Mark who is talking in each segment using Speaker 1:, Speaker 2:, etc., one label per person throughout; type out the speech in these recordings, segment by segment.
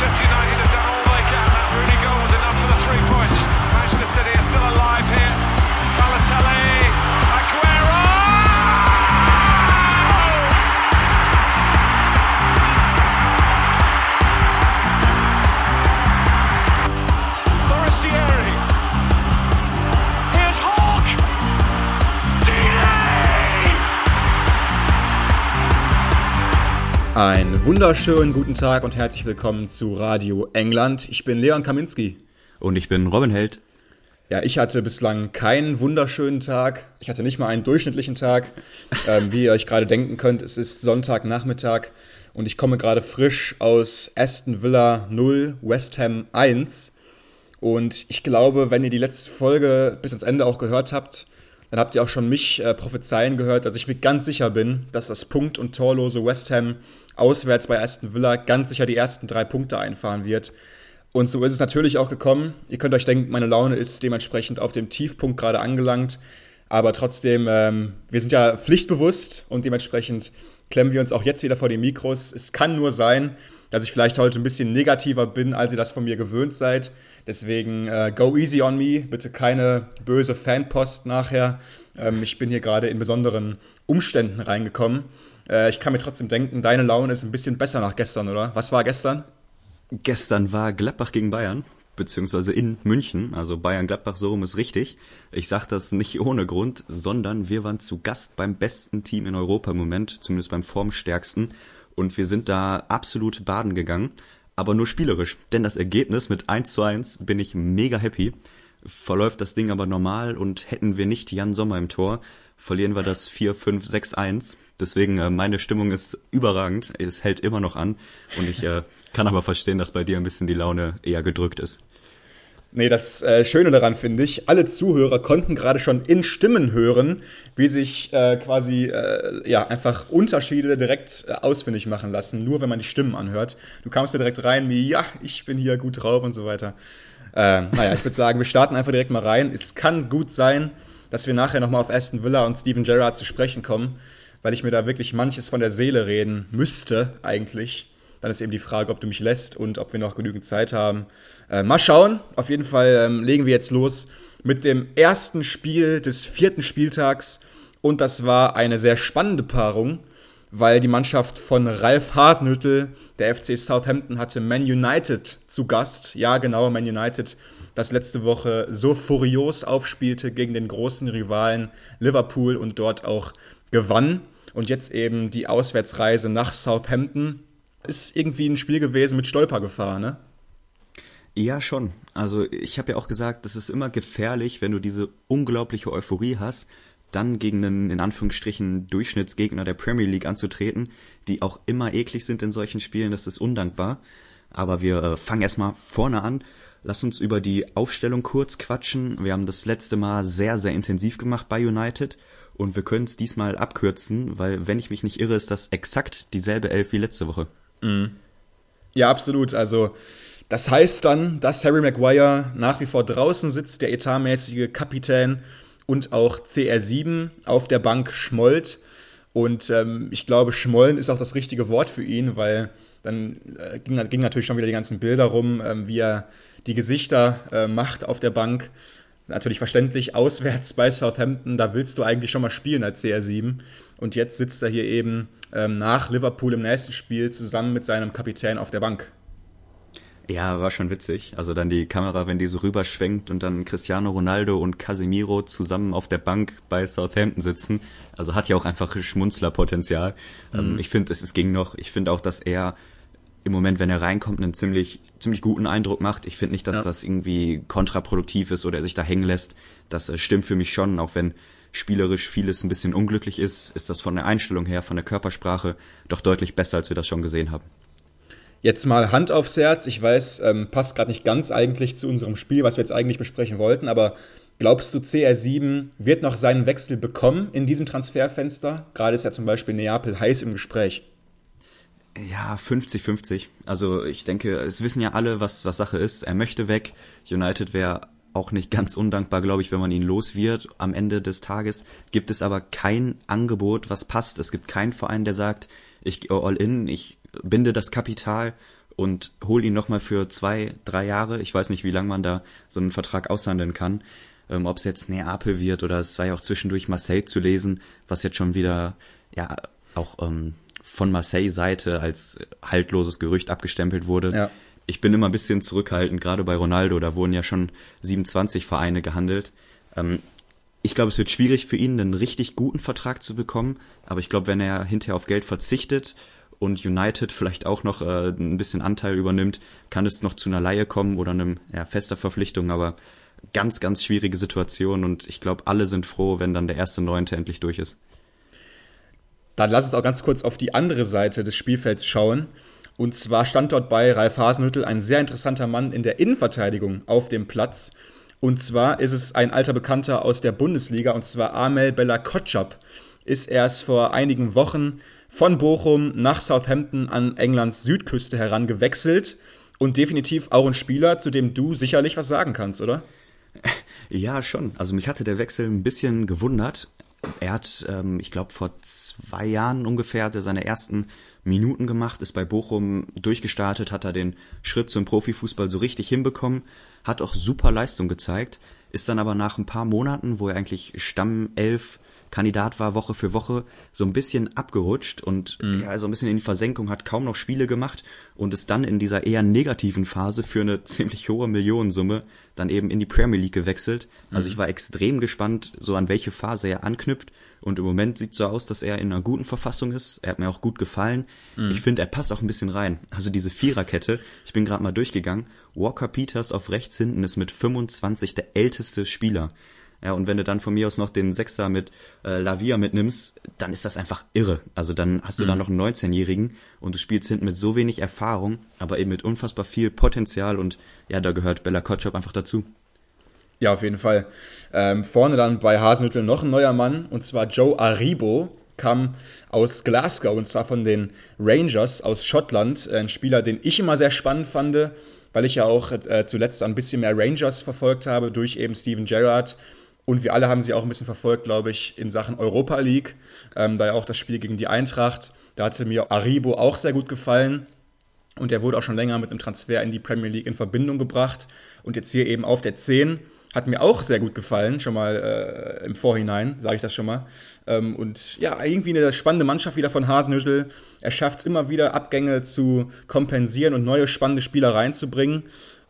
Speaker 1: Manchester United
Speaker 2: Einen wunderschönen guten Tag und herzlich willkommen zu Radio England. Ich bin Leon Kaminski.
Speaker 3: Und ich bin Robin Held.
Speaker 2: Ja, ich hatte bislang keinen wunderschönen Tag. Ich hatte nicht mal einen durchschnittlichen Tag. Ähm, wie ihr euch gerade denken könnt, es ist Sonntagnachmittag und ich komme gerade frisch aus Aston Villa 0, West Ham 1. Und ich glaube, wenn ihr die letzte Folge bis ans Ende auch gehört habt, dann habt ihr auch schon mich äh, prophezeien gehört, dass ich mir ganz sicher bin, dass das Punkt- und torlose West Ham auswärts bei Aston Villa ganz sicher die ersten drei Punkte einfahren wird. Und so ist es natürlich auch gekommen. Ihr könnt euch denken, meine Laune ist dementsprechend auf dem Tiefpunkt gerade angelangt. Aber trotzdem, ähm, wir sind ja pflichtbewusst und dementsprechend klemmen wir uns auch jetzt wieder vor die Mikros. Es kann nur sein, dass ich vielleicht heute ein bisschen negativer bin, als ihr das von mir gewöhnt seid. Deswegen äh, go easy on me, bitte keine böse Fanpost nachher. Ähm, ich bin hier gerade in besonderen Umständen reingekommen. Äh, ich kann mir trotzdem denken, deine Laune ist ein bisschen besser nach gestern, oder? Was war gestern?
Speaker 3: Gestern war Gladbach gegen Bayern, beziehungsweise in München. Also Bayern-Gladbach, so rum ist richtig. Ich sage das nicht ohne Grund, sondern wir waren zu Gast beim besten Team in Europa im Moment, zumindest beim formstärksten. Und wir sind da absolut baden gegangen, aber nur spielerisch. Denn das Ergebnis mit 1 zu 1 bin ich mega happy. Verläuft das Ding aber normal und hätten wir nicht Jan Sommer im Tor, verlieren wir das 4, 5, 6, 1. Deswegen, äh, meine Stimmung ist überragend. Es hält immer noch an. Und ich äh, kann aber verstehen, dass bei dir ein bisschen die Laune eher gedrückt ist.
Speaker 2: Nee, das äh, Schöne daran finde ich, alle Zuhörer konnten gerade schon in Stimmen hören, wie sich äh, quasi äh, ja einfach Unterschiede direkt äh, ausfindig machen lassen, nur wenn man die Stimmen anhört. Du kamst ja direkt rein wie, ja, ich bin hier gut drauf und so weiter. Äh, naja, ich würde sagen, wir starten einfach direkt mal rein. Es kann gut sein, dass wir nachher nochmal auf Aston Villa und Steven Gerrard zu sprechen kommen, weil ich mir da wirklich manches von der Seele reden müsste eigentlich. Dann ist eben die Frage, ob du mich lässt und ob wir noch genügend Zeit haben. Äh, mal schauen. Auf jeden Fall ähm, legen wir jetzt los mit dem ersten Spiel des vierten Spieltags. Und das war eine sehr spannende Paarung, weil die Mannschaft von Ralf Hasenhüttel, der FC Southampton, hatte Man United zu Gast. Ja, genau, Man United, das letzte Woche so furios aufspielte gegen den großen Rivalen Liverpool und dort auch gewann. Und jetzt eben die Auswärtsreise nach Southampton ist irgendwie ein Spiel gewesen mit Stolpergefahr, ne?
Speaker 3: Ja, schon. Also ich habe ja auch gesagt, das ist immer gefährlich, wenn du diese unglaubliche Euphorie hast, dann gegen einen in Anführungsstrichen Durchschnittsgegner der Premier League anzutreten, die auch immer eklig sind in solchen Spielen, das ist undankbar. Aber wir äh, fangen erstmal vorne an. Lass uns über die Aufstellung kurz quatschen. Wir haben das letzte Mal sehr, sehr intensiv gemacht bei United und wir können es diesmal abkürzen, weil, wenn ich mich nicht irre, ist das exakt dieselbe Elf wie letzte Woche.
Speaker 2: Ja, absolut. Also, das heißt dann, dass Harry Maguire nach wie vor draußen sitzt, der etatmäßige Kapitän und auch CR7 auf der Bank schmollt. Und ähm, ich glaube, schmollen ist auch das richtige Wort für ihn, weil dann äh, ging, ging natürlich schon wieder die ganzen Bilder rum, ähm, wie er die Gesichter äh, macht auf der Bank. Natürlich verständlich, auswärts bei Southampton, da willst du eigentlich schon mal spielen als CR7. Und jetzt sitzt er hier eben ähm, nach Liverpool im nächsten Spiel zusammen mit seinem Kapitän auf der Bank.
Speaker 3: Ja, war schon witzig. Also dann die Kamera, wenn die so rüberschwenkt und dann Cristiano Ronaldo und Casemiro zusammen auf der Bank bei Southampton sitzen. Also hat ja auch einfach Schmunzlerpotenzial. Ähm, ich finde, es, es ging noch. Ich finde auch, dass er im Moment, wenn er reinkommt, einen ziemlich, ziemlich guten Eindruck macht. Ich finde nicht, dass
Speaker 2: Ja.
Speaker 3: das irgendwie kontraproduktiv ist oder er sich da hängen lässt. Das äh, stimmt für mich schon, auch wenn spielerisch vieles ein bisschen unglücklich ist, ist das von der Einstellung her, von der Körpersprache doch deutlich besser, als wir das schon gesehen haben.
Speaker 2: Jetzt mal Hand aufs Herz. Ich weiß, ähm, passt gerade nicht ganz eigentlich zu unserem Spiel, was wir jetzt eigentlich besprechen wollten, aber glaubst du, CR7 wird noch seinen Wechsel bekommen in diesem Transferfenster? Gerade ist ja zum Beispiel Neapel heiß im Gespräch.
Speaker 3: Ja, 50-50. Also ich denke, es wissen ja alle, was, was Sache ist. Er möchte weg. United wäre auch nicht ganz undankbar, glaube ich, wenn man ihn los wird. Am Ende des Tages gibt es aber kein Angebot, was passt. Es gibt keinen Verein, der sagt, ich gehe all in, ich binde das Kapital und hol ihn nochmal für zwei, drei Jahre. Ich weiß nicht, wie lange man da so einen Vertrag aushandeln kann. Ähm, Ob es jetzt Neapel wird oder es war ja auch zwischendurch Marseille zu lesen, was jetzt schon wieder ja auch ähm, von Marseille-Seite als haltloses Gerücht abgestempelt wurde.
Speaker 2: Ja.
Speaker 3: Ich bin immer ein bisschen zurückhaltend, gerade bei Ronaldo, da wurden ja schon 27 Vereine gehandelt. Ähm, ich glaube, es wird schwierig für ihn, einen richtig guten Vertrag zu bekommen, aber ich glaube, wenn er hinterher auf Geld verzichtet und United vielleicht auch noch äh, ein bisschen Anteil übernimmt, kann es noch zu einer Laie kommen oder einem ja, fester Verpflichtung, aber ganz, ganz schwierige Situation und ich glaube, alle sind froh, wenn dann der erste Neunte endlich durch ist.
Speaker 2: Dann lass uns auch ganz kurz auf die andere Seite des Spielfelds schauen. Und zwar stand dort bei Ralf Hasenhüttel ein sehr interessanter Mann in der Innenverteidigung auf dem Platz. Und zwar ist es ein alter Bekannter aus der Bundesliga, und zwar Amel Bella Kotschap. Ist erst vor einigen Wochen von Bochum nach Southampton an Englands Südküste herangewechselt. Und definitiv auch ein Spieler, zu dem du sicherlich was sagen kannst, oder?
Speaker 3: Ja, schon. Also mich hatte der Wechsel ein bisschen gewundert. Er hat, ähm, ich glaube, vor zwei Jahren ungefähr hat er seine ersten Minuten gemacht, ist bei Bochum durchgestartet, hat er den Schritt zum Profifußball so richtig hinbekommen, hat auch super Leistung gezeigt, ist dann aber nach ein paar Monaten, wo er eigentlich Stammelf Kandidat war Woche für Woche, so ein bisschen abgerutscht und mhm. ja, so ein bisschen in die Versenkung, hat kaum noch Spiele gemacht und ist dann in dieser eher negativen Phase für eine ziemlich hohe Millionensumme dann eben in die Premier League gewechselt. Also mhm. ich war extrem gespannt, so an welche Phase er anknüpft und im Moment sieht so aus, dass er in einer guten Verfassung ist. Er hat mir auch gut gefallen. Mhm. Ich finde, er passt auch ein bisschen rein. Also diese Viererkette, ich bin gerade mal durchgegangen. Walker Peters auf rechts hinten ist mit 25 der älteste Spieler. Ja, und wenn du dann von mir aus noch den Sechser mit äh, Lavia mitnimmst, dann ist das einfach irre. Also dann hast du mhm. da noch einen 19-Jährigen und du spielst hinten mit so wenig Erfahrung, aber eben mit unfassbar viel Potenzial und ja, da gehört Bella Kotschop einfach dazu.
Speaker 2: Ja, auf jeden Fall. Ähm, vorne dann bei Hasenhüttl noch ein neuer Mann und zwar Joe Aribo kam aus Glasgow und zwar von den Rangers aus Schottland. Ein Spieler, den ich immer sehr spannend fand, weil ich ja auch äh, zuletzt ein bisschen mehr Rangers verfolgt habe durch eben Steven Gerrard und wir alle haben sie auch ein bisschen verfolgt, glaube ich, in Sachen Europa League. Ähm, da ja auch das Spiel gegen die Eintracht. Da hatte mir Aribo auch sehr gut gefallen. Und er wurde auch schon länger mit einem Transfer in die Premier League in Verbindung gebracht. Und jetzt hier eben auf der 10. Hat mir auch sehr gut gefallen, schon mal äh, im Vorhinein, sage ich das schon mal. Ähm, und ja, irgendwie eine spannende Mannschaft wieder von Hasenhüttel. Er schafft es immer wieder, Abgänge zu kompensieren und neue spannende Spieler reinzubringen.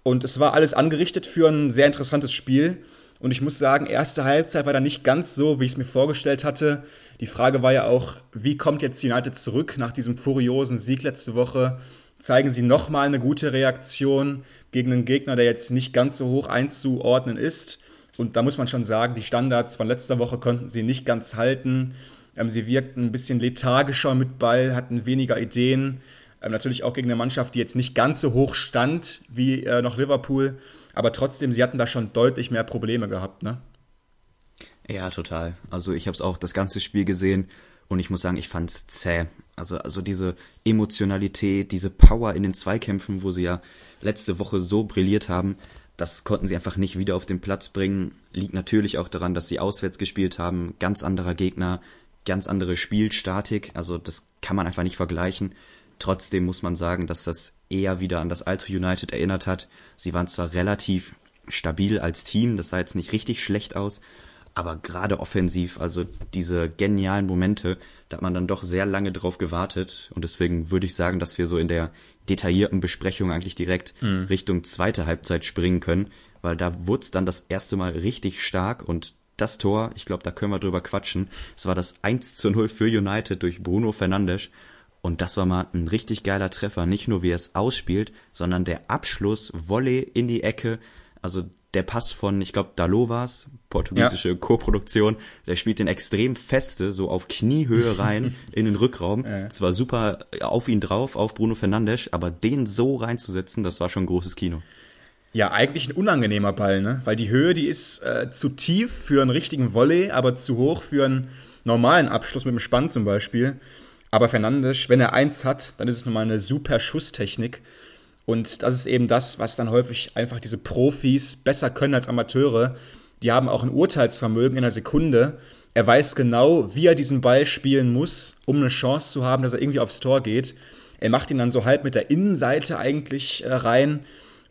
Speaker 2: Und es war alles angerichtet für ein sehr interessantes Spiel. Und ich muss sagen, erste Halbzeit war da nicht ganz so, wie ich es mir vorgestellt hatte. Die Frage war ja auch, wie kommt jetzt United zurück nach diesem furiosen Sieg letzte Woche? Zeigen sie nochmal eine gute Reaktion gegen einen Gegner, der jetzt nicht ganz so hoch einzuordnen ist? Und da muss man schon sagen, die Standards von letzter Woche konnten sie nicht ganz halten. Ähm, sie wirkten ein bisschen lethargischer mit Ball, hatten weniger Ideen. Ähm, natürlich auch gegen eine Mannschaft, die jetzt nicht ganz so hoch stand wie äh, noch Liverpool. Aber trotzdem, sie hatten da schon deutlich mehr Probleme gehabt, ne?
Speaker 3: Ja, total. Also ich habe es auch das ganze Spiel gesehen und ich muss sagen, ich fand's zäh. Also also diese Emotionalität, diese Power in den Zweikämpfen, wo sie ja letzte Woche so brilliert haben, das konnten sie einfach nicht wieder auf den Platz bringen. Liegt natürlich auch daran, dass sie auswärts gespielt haben, ganz anderer Gegner, ganz andere Spielstatik. Also das kann man einfach nicht vergleichen. Trotzdem muss man sagen, dass das eher wieder an das alte United erinnert hat. Sie waren zwar relativ stabil als Team, das sah jetzt nicht richtig schlecht aus, aber gerade offensiv, also diese genialen Momente, da hat man dann doch sehr lange drauf gewartet und deswegen würde ich sagen, dass wir so in der detaillierten Besprechung eigentlich direkt mhm. Richtung zweite Halbzeit springen können, weil da wurde es dann das erste Mal richtig stark und das Tor, ich glaube, da können wir drüber quatschen, es war das 1 zu 0 für United durch Bruno Fernandes und das war mal ein richtig geiler Treffer. Nicht nur wie er es ausspielt, sondern der Abschluss, Volley in die Ecke. Also der Pass von, ich glaube, Dalovas, portugiesische ja. Co-Produktion, der spielt den extrem feste, so auf Kniehöhe rein in den Rückraum. Ja. Es war super auf ihn drauf, auf Bruno Fernandes, aber den so reinzusetzen, das war schon großes Kino.
Speaker 2: Ja, eigentlich ein unangenehmer Ball, ne? Weil die Höhe, die ist äh, zu tief für einen richtigen Volley, aber zu hoch für einen normalen Abschluss mit dem Spann zum Beispiel. Aber Fernandes, wenn er eins hat, dann ist es nochmal eine super Schusstechnik. Und das ist eben das, was dann häufig einfach diese Profis besser können als Amateure. Die haben auch ein Urteilsvermögen in einer Sekunde. Er weiß genau, wie er diesen Ball spielen muss, um eine Chance zu haben, dass er irgendwie aufs Tor geht. Er macht ihn dann so halb mit der Innenseite eigentlich äh, rein.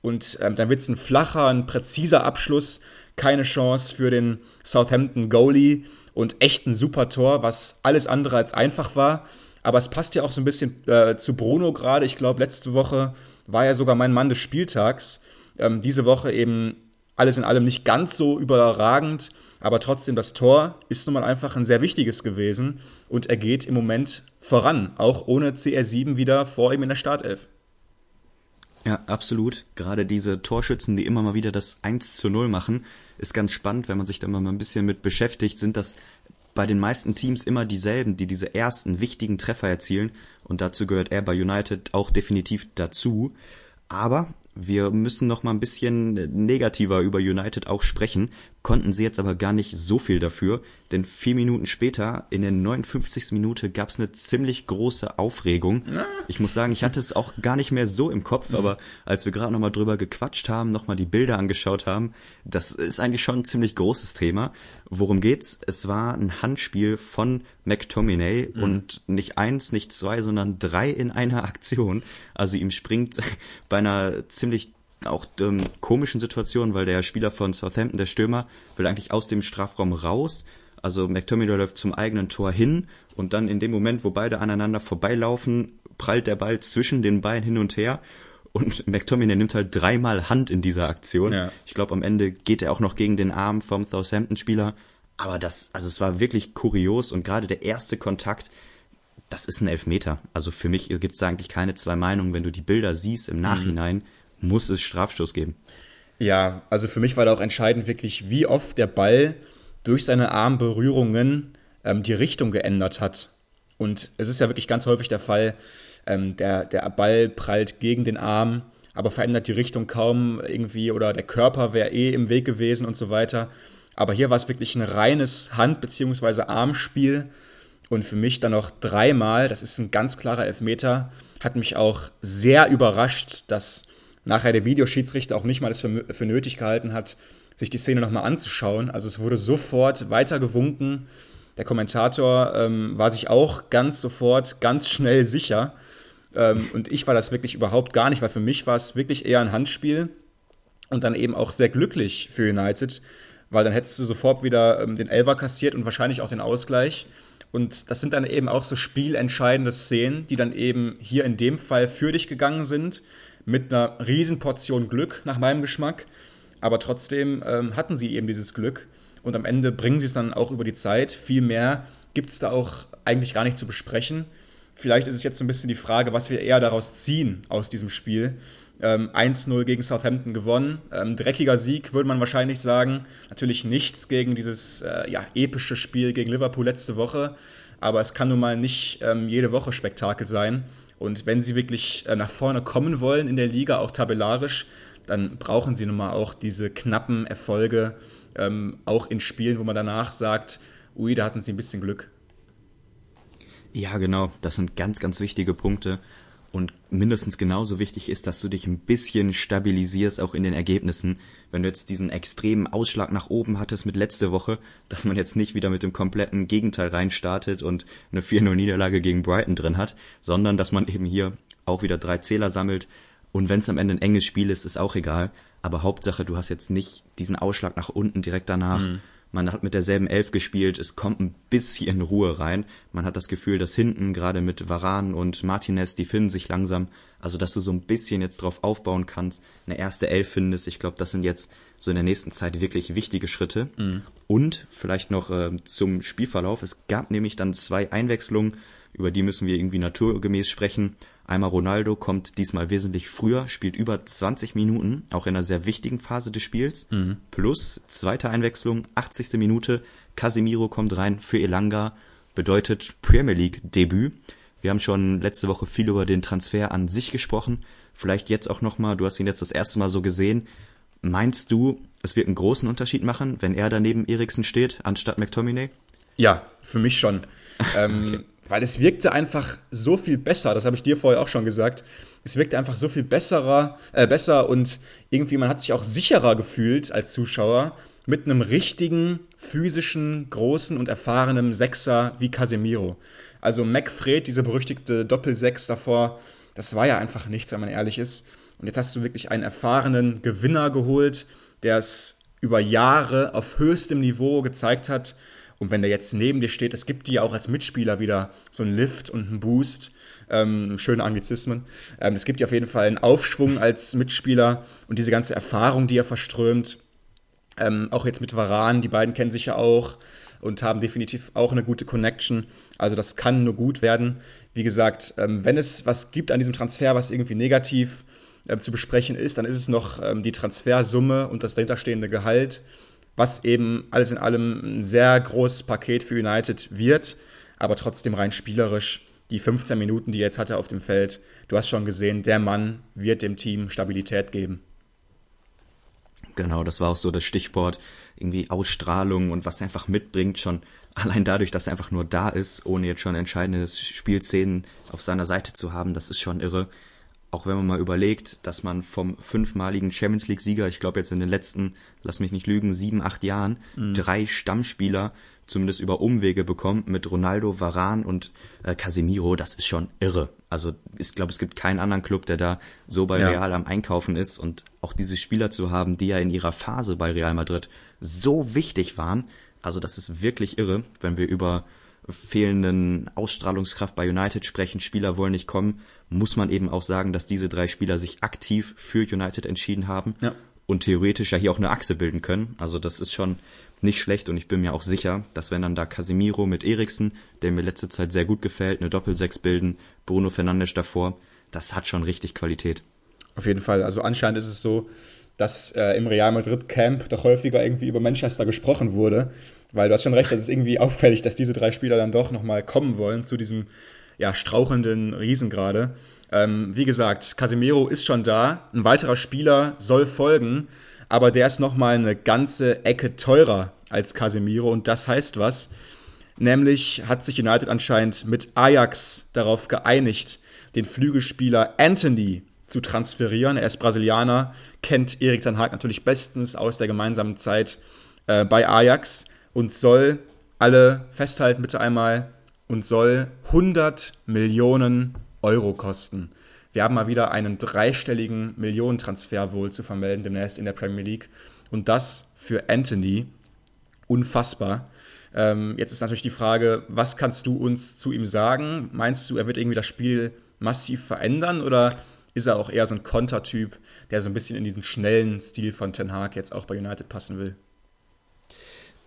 Speaker 2: Und ähm, dann wird es ein flacher, ein präziser Abschluss. Keine Chance für den Southampton Goalie und echt ein super Tor, was alles andere als einfach war. Aber es passt ja auch so ein bisschen äh, zu Bruno gerade. Ich glaube, letzte Woche war er sogar mein Mann des Spieltags. Ähm, diese Woche eben alles in allem nicht ganz so überragend, aber trotzdem das Tor ist nun mal einfach ein sehr wichtiges gewesen und er geht im Moment voran, auch ohne CR7 wieder vor ihm in der Startelf.
Speaker 3: Ja, absolut. Gerade diese Torschützen, die immer mal wieder das 1 zu 0 machen, ist ganz spannend, wenn man sich da mal ein bisschen mit beschäftigt, sind das bei den meisten Teams immer dieselben, die diese ersten wichtigen Treffer erzielen. Und dazu gehört er bei United auch definitiv dazu. Aber wir müssen noch mal ein bisschen negativer über United auch sprechen, konnten sie jetzt aber gar nicht so viel dafür, denn vier Minuten später, in der 59. Minute, gab es eine ziemlich große Aufregung. Ich muss sagen, ich hatte es auch gar nicht mehr so im Kopf, mhm. aber als wir gerade noch mal drüber gequatscht haben, noch mal die Bilder angeschaut haben, das ist eigentlich schon ein ziemlich großes Thema. Worum geht's? Es war ein Handspiel von McTominay mhm. und nicht eins, nicht zwei, sondern drei in einer Aktion. Also ihm springt bei einer ziemlich auch ähm, komischen Situation, weil der Spieler von Southampton, der Stürmer, will eigentlich aus dem Strafraum raus. Also McTominay läuft zum eigenen Tor hin und dann in dem Moment, wo beide aneinander vorbeilaufen, prallt der Ball zwischen den Beinen hin und her und McTominay nimmt halt dreimal Hand in dieser Aktion. Ja. Ich glaube, am Ende geht er auch noch gegen den Arm vom Southampton-Spieler. Aber das, also es war wirklich kurios und gerade der erste Kontakt, das ist ein Elfmeter. Also für mich gibt es eigentlich keine zwei Meinungen. Wenn du die Bilder siehst im mhm. Nachhinein, mhm muss es Strafstoß geben.
Speaker 2: Ja, also für mich war da auch entscheidend wirklich, wie oft der Ball durch seine Armberührungen ähm, die Richtung geändert hat. Und es ist ja wirklich ganz häufig der Fall, ähm, der, der Ball prallt gegen den Arm, aber verändert die Richtung kaum irgendwie oder der Körper wäre eh im Weg gewesen und so weiter. Aber hier war es wirklich ein reines Hand- bzw. Armspiel und für mich dann noch dreimal, das ist ein ganz klarer Elfmeter, hat mich auch sehr überrascht, dass nachher der Videoschiedsrichter auch nicht mal das für, für nötig gehalten hat, sich die Szene nochmal anzuschauen. Also es wurde sofort weitergewunken. Der Kommentator ähm, war sich auch ganz sofort, ganz schnell sicher. Ähm, und ich war das wirklich überhaupt gar nicht, weil für mich war es wirklich eher ein Handspiel und dann eben auch sehr glücklich für United, weil dann hättest du sofort wieder ähm, den Elver kassiert und wahrscheinlich auch den Ausgleich. Und das sind dann eben auch so spielentscheidende Szenen, die dann eben hier in dem Fall für dich gegangen sind mit einer Portion Glück nach meinem Geschmack. Aber trotzdem ähm, hatten sie eben dieses Glück und am Ende bringen sie es dann auch über die Zeit. Viel mehr gibt es da auch eigentlich gar nicht zu besprechen. Vielleicht ist es jetzt so ein bisschen die Frage, was wir eher daraus ziehen aus diesem Spiel. Ähm, 1-0 gegen Southampton gewonnen. Ähm, dreckiger Sieg, würde man wahrscheinlich sagen. Natürlich nichts gegen dieses äh, ja, epische Spiel gegen Liverpool letzte Woche. Aber es kann nun mal nicht ähm, jede Woche Spektakel sein. Und wenn sie wirklich äh, nach vorne kommen wollen in der Liga, auch tabellarisch, dann brauchen sie nun mal auch diese knappen Erfolge, ähm, auch in Spielen, wo man danach sagt, ui, da hatten sie ein bisschen Glück.
Speaker 3: Ja, genau, das sind ganz, ganz wichtige Punkte. Und mindestens genauso wichtig ist, dass du dich ein bisschen stabilisierst, auch in den Ergebnissen. Wenn du jetzt diesen extremen Ausschlag nach oben hattest mit letzte Woche, dass man jetzt nicht wieder mit dem kompletten Gegenteil reinstartet und eine 4-0-Niederlage gegen Brighton drin hat, sondern dass man eben hier auch wieder drei Zähler sammelt. Und wenn es am Ende ein enges Spiel ist, ist auch egal. Aber Hauptsache, du hast jetzt nicht diesen Ausschlag nach unten direkt danach. Mhm man hat mit derselben Elf gespielt, es kommt ein bisschen Ruhe rein. Man hat das Gefühl, dass hinten, gerade mit Varan und Martinez, die finden sich langsam. Also, dass du so ein bisschen jetzt drauf aufbauen kannst, eine erste Elf findest. Ich glaube, das sind jetzt so in der nächsten Zeit wirklich wichtige Schritte. Mhm. Und vielleicht noch äh, zum Spielverlauf. Es gab nämlich dann zwei Einwechslungen, über die müssen wir irgendwie naturgemäß sprechen. Einmal Ronaldo kommt diesmal wesentlich früher, spielt über 20 Minuten, auch in einer sehr wichtigen Phase des Spiels. Mhm. Plus zweite Einwechslung, 80. Minute, Casemiro kommt rein für Elanga, bedeutet Premier League Debüt. Wir haben schon letzte Woche viel über den Transfer an sich gesprochen. Vielleicht jetzt auch nochmal, du hast ihn jetzt das erste Mal so gesehen. Meinst du, es wird einen großen Unterschied machen, wenn er daneben Eriksen steht, anstatt McTominay?
Speaker 2: Ja, für mich schon. ähm, okay. Weil es wirkte einfach so viel besser, das habe ich dir vorher auch schon gesagt. Es wirkte einfach so viel besserer, äh, besser und irgendwie man hat sich auch sicherer gefühlt als Zuschauer mit einem richtigen, physischen, großen und erfahrenen Sechser wie Casemiro. Also McFred, diese berüchtigte Doppelsechs davor, das war ja einfach nichts, wenn man ehrlich ist. Und jetzt hast du wirklich einen erfahrenen Gewinner geholt, der es über Jahre auf höchstem Niveau gezeigt hat. Und wenn der jetzt neben dir steht, es gibt dir auch als Mitspieler wieder so einen Lift und einen Boost. Ähm, schöne Anglizismen. Ähm, es gibt dir auf jeden Fall einen Aufschwung als Mitspieler und diese ganze Erfahrung, die er verströmt. Ähm, auch jetzt mit Varan, die beiden kennen sich ja auch und haben definitiv auch eine gute Connection. Also das kann nur gut werden. Wie gesagt, ähm, wenn es was gibt an diesem Transfer, was irgendwie negativ äh, zu besprechen ist, dann ist es noch ähm, die Transfersumme und das dahinterstehende Gehalt, was eben alles in allem ein sehr großes Paket für United wird, aber trotzdem rein spielerisch. Die 15 Minuten, die er jetzt hatte auf dem Feld, du hast schon gesehen, der Mann wird dem Team Stabilität geben.
Speaker 3: Genau, das war auch so das Stichwort, irgendwie Ausstrahlung und was er einfach mitbringt, schon allein dadurch, dass er einfach nur da ist, ohne jetzt schon entscheidende Spielszenen auf seiner Seite zu haben, das ist schon irre. Auch wenn man mal überlegt, dass man vom fünfmaligen Champions League-Sieger, ich glaube jetzt in den letzten, lass mich nicht lügen, sieben, acht Jahren, mhm. drei Stammspieler zumindest über Umwege bekommt mit Ronaldo, Varan und äh, Casemiro, das ist schon irre. Also ich glaube, es gibt keinen anderen Club, der da so bei ja. Real am Einkaufen ist und auch diese Spieler zu haben, die ja in ihrer Phase bei Real Madrid so wichtig waren. Also das ist wirklich irre, wenn wir über fehlenden Ausstrahlungskraft bei United sprechen, Spieler wollen nicht kommen, muss man eben auch sagen, dass diese drei Spieler sich aktiv für United entschieden haben ja. und theoretisch ja hier auch eine Achse bilden können. Also das ist schon nicht schlecht und ich bin mir auch sicher, dass wenn dann da Casemiro mit Eriksen, der mir letzte Zeit sehr gut gefällt, eine Doppelsechs bilden, Bruno Fernandes davor, das hat schon richtig Qualität.
Speaker 2: Auf jeden Fall. Also anscheinend ist es so, dass äh, im Real Madrid Camp doch häufiger irgendwie über Manchester gesprochen wurde, weil du hast schon recht, das ist irgendwie auffällig, dass diese drei Spieler dann doch nochmal kommen wollen zu diesem ja, strauchelnden Riesen gerade. Ähm, wie gesagt, Casemiro ist schon da, ein weiterer Spieler soll folgen aber der ist nochmal eine ganze Ecke teurer als Casemiro und das heißt was. Nämlich hat sich United anscheinend mit Ajax darauf geeinigt, den Flügelspieler Anthony zu transferieren. Er ist Brasilianer, kennt Erik Ten Hag natürlich bestens aus der gemeinsamen Zeit äh, bei Ajax und soll alle festhalten bitte einmal und soll 100 Millionen Euro kosten. Wir haben mal wieder einen dreistelligen Millionentransfer wohl zu vermelden demnächst in der Premier League. Und das für Anthony. Unfassbar. Ähm, jetzt ist natürlich die Frage, was kannst du uns zu ihm sagen? Meinst du, er wird irgendwie das Spiel massiv verändern oder ist er auch eher so ein Kontertyp, der so ein bisschen in diesen schnellen Stil von Ten Hag jetzt auch bei United passen will?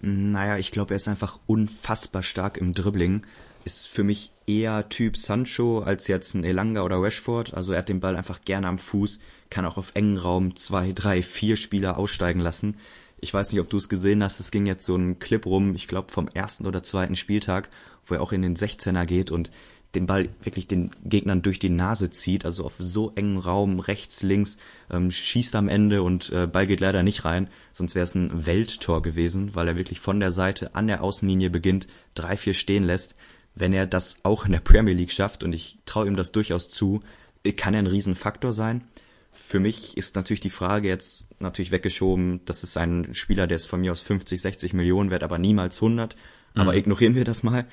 Speaker 3: Naja, ich glaube, er ist einfach unfassbar stark im Dribbling ist für mich eher Typ Sancho als jetzt ein Elanga oder Rashford. Also er hat den Ball einfach gerne am Fuß, kann auch auf engen Raum zwei, drei, vier Spieler aussteigen lassen. Ich weiß nicht, ob du es gesehen hast, es ging jetzt so ein Clip rum, ich glaube vom ersten oder zweiten Spieltag, wo er auch in den 16er geht und den Ball wirklich den Gegnern durch die Nase zieht, also auf so engen Raum, rechts, links, ähm, schießt am Ende und äh, Ball geht leider nicht rein, sonst wäre es ein Welttor gewesen, weil er wirklich von der Seite an der Außenlinie beginnt, drei, vier stehen lässt wenn er das auch in der Premier League schafft, und ich traue ihm das durchaus zu, kann er ein Riesenfaktor sein. Für mich ist natürlich die Frage jetzt natürlich weggeschoben, das ist ein Spieler, der ist von mir aus 50, 60 Millionen wert, aber niemals 100. Mhm. Aber ignorieren wir das mal.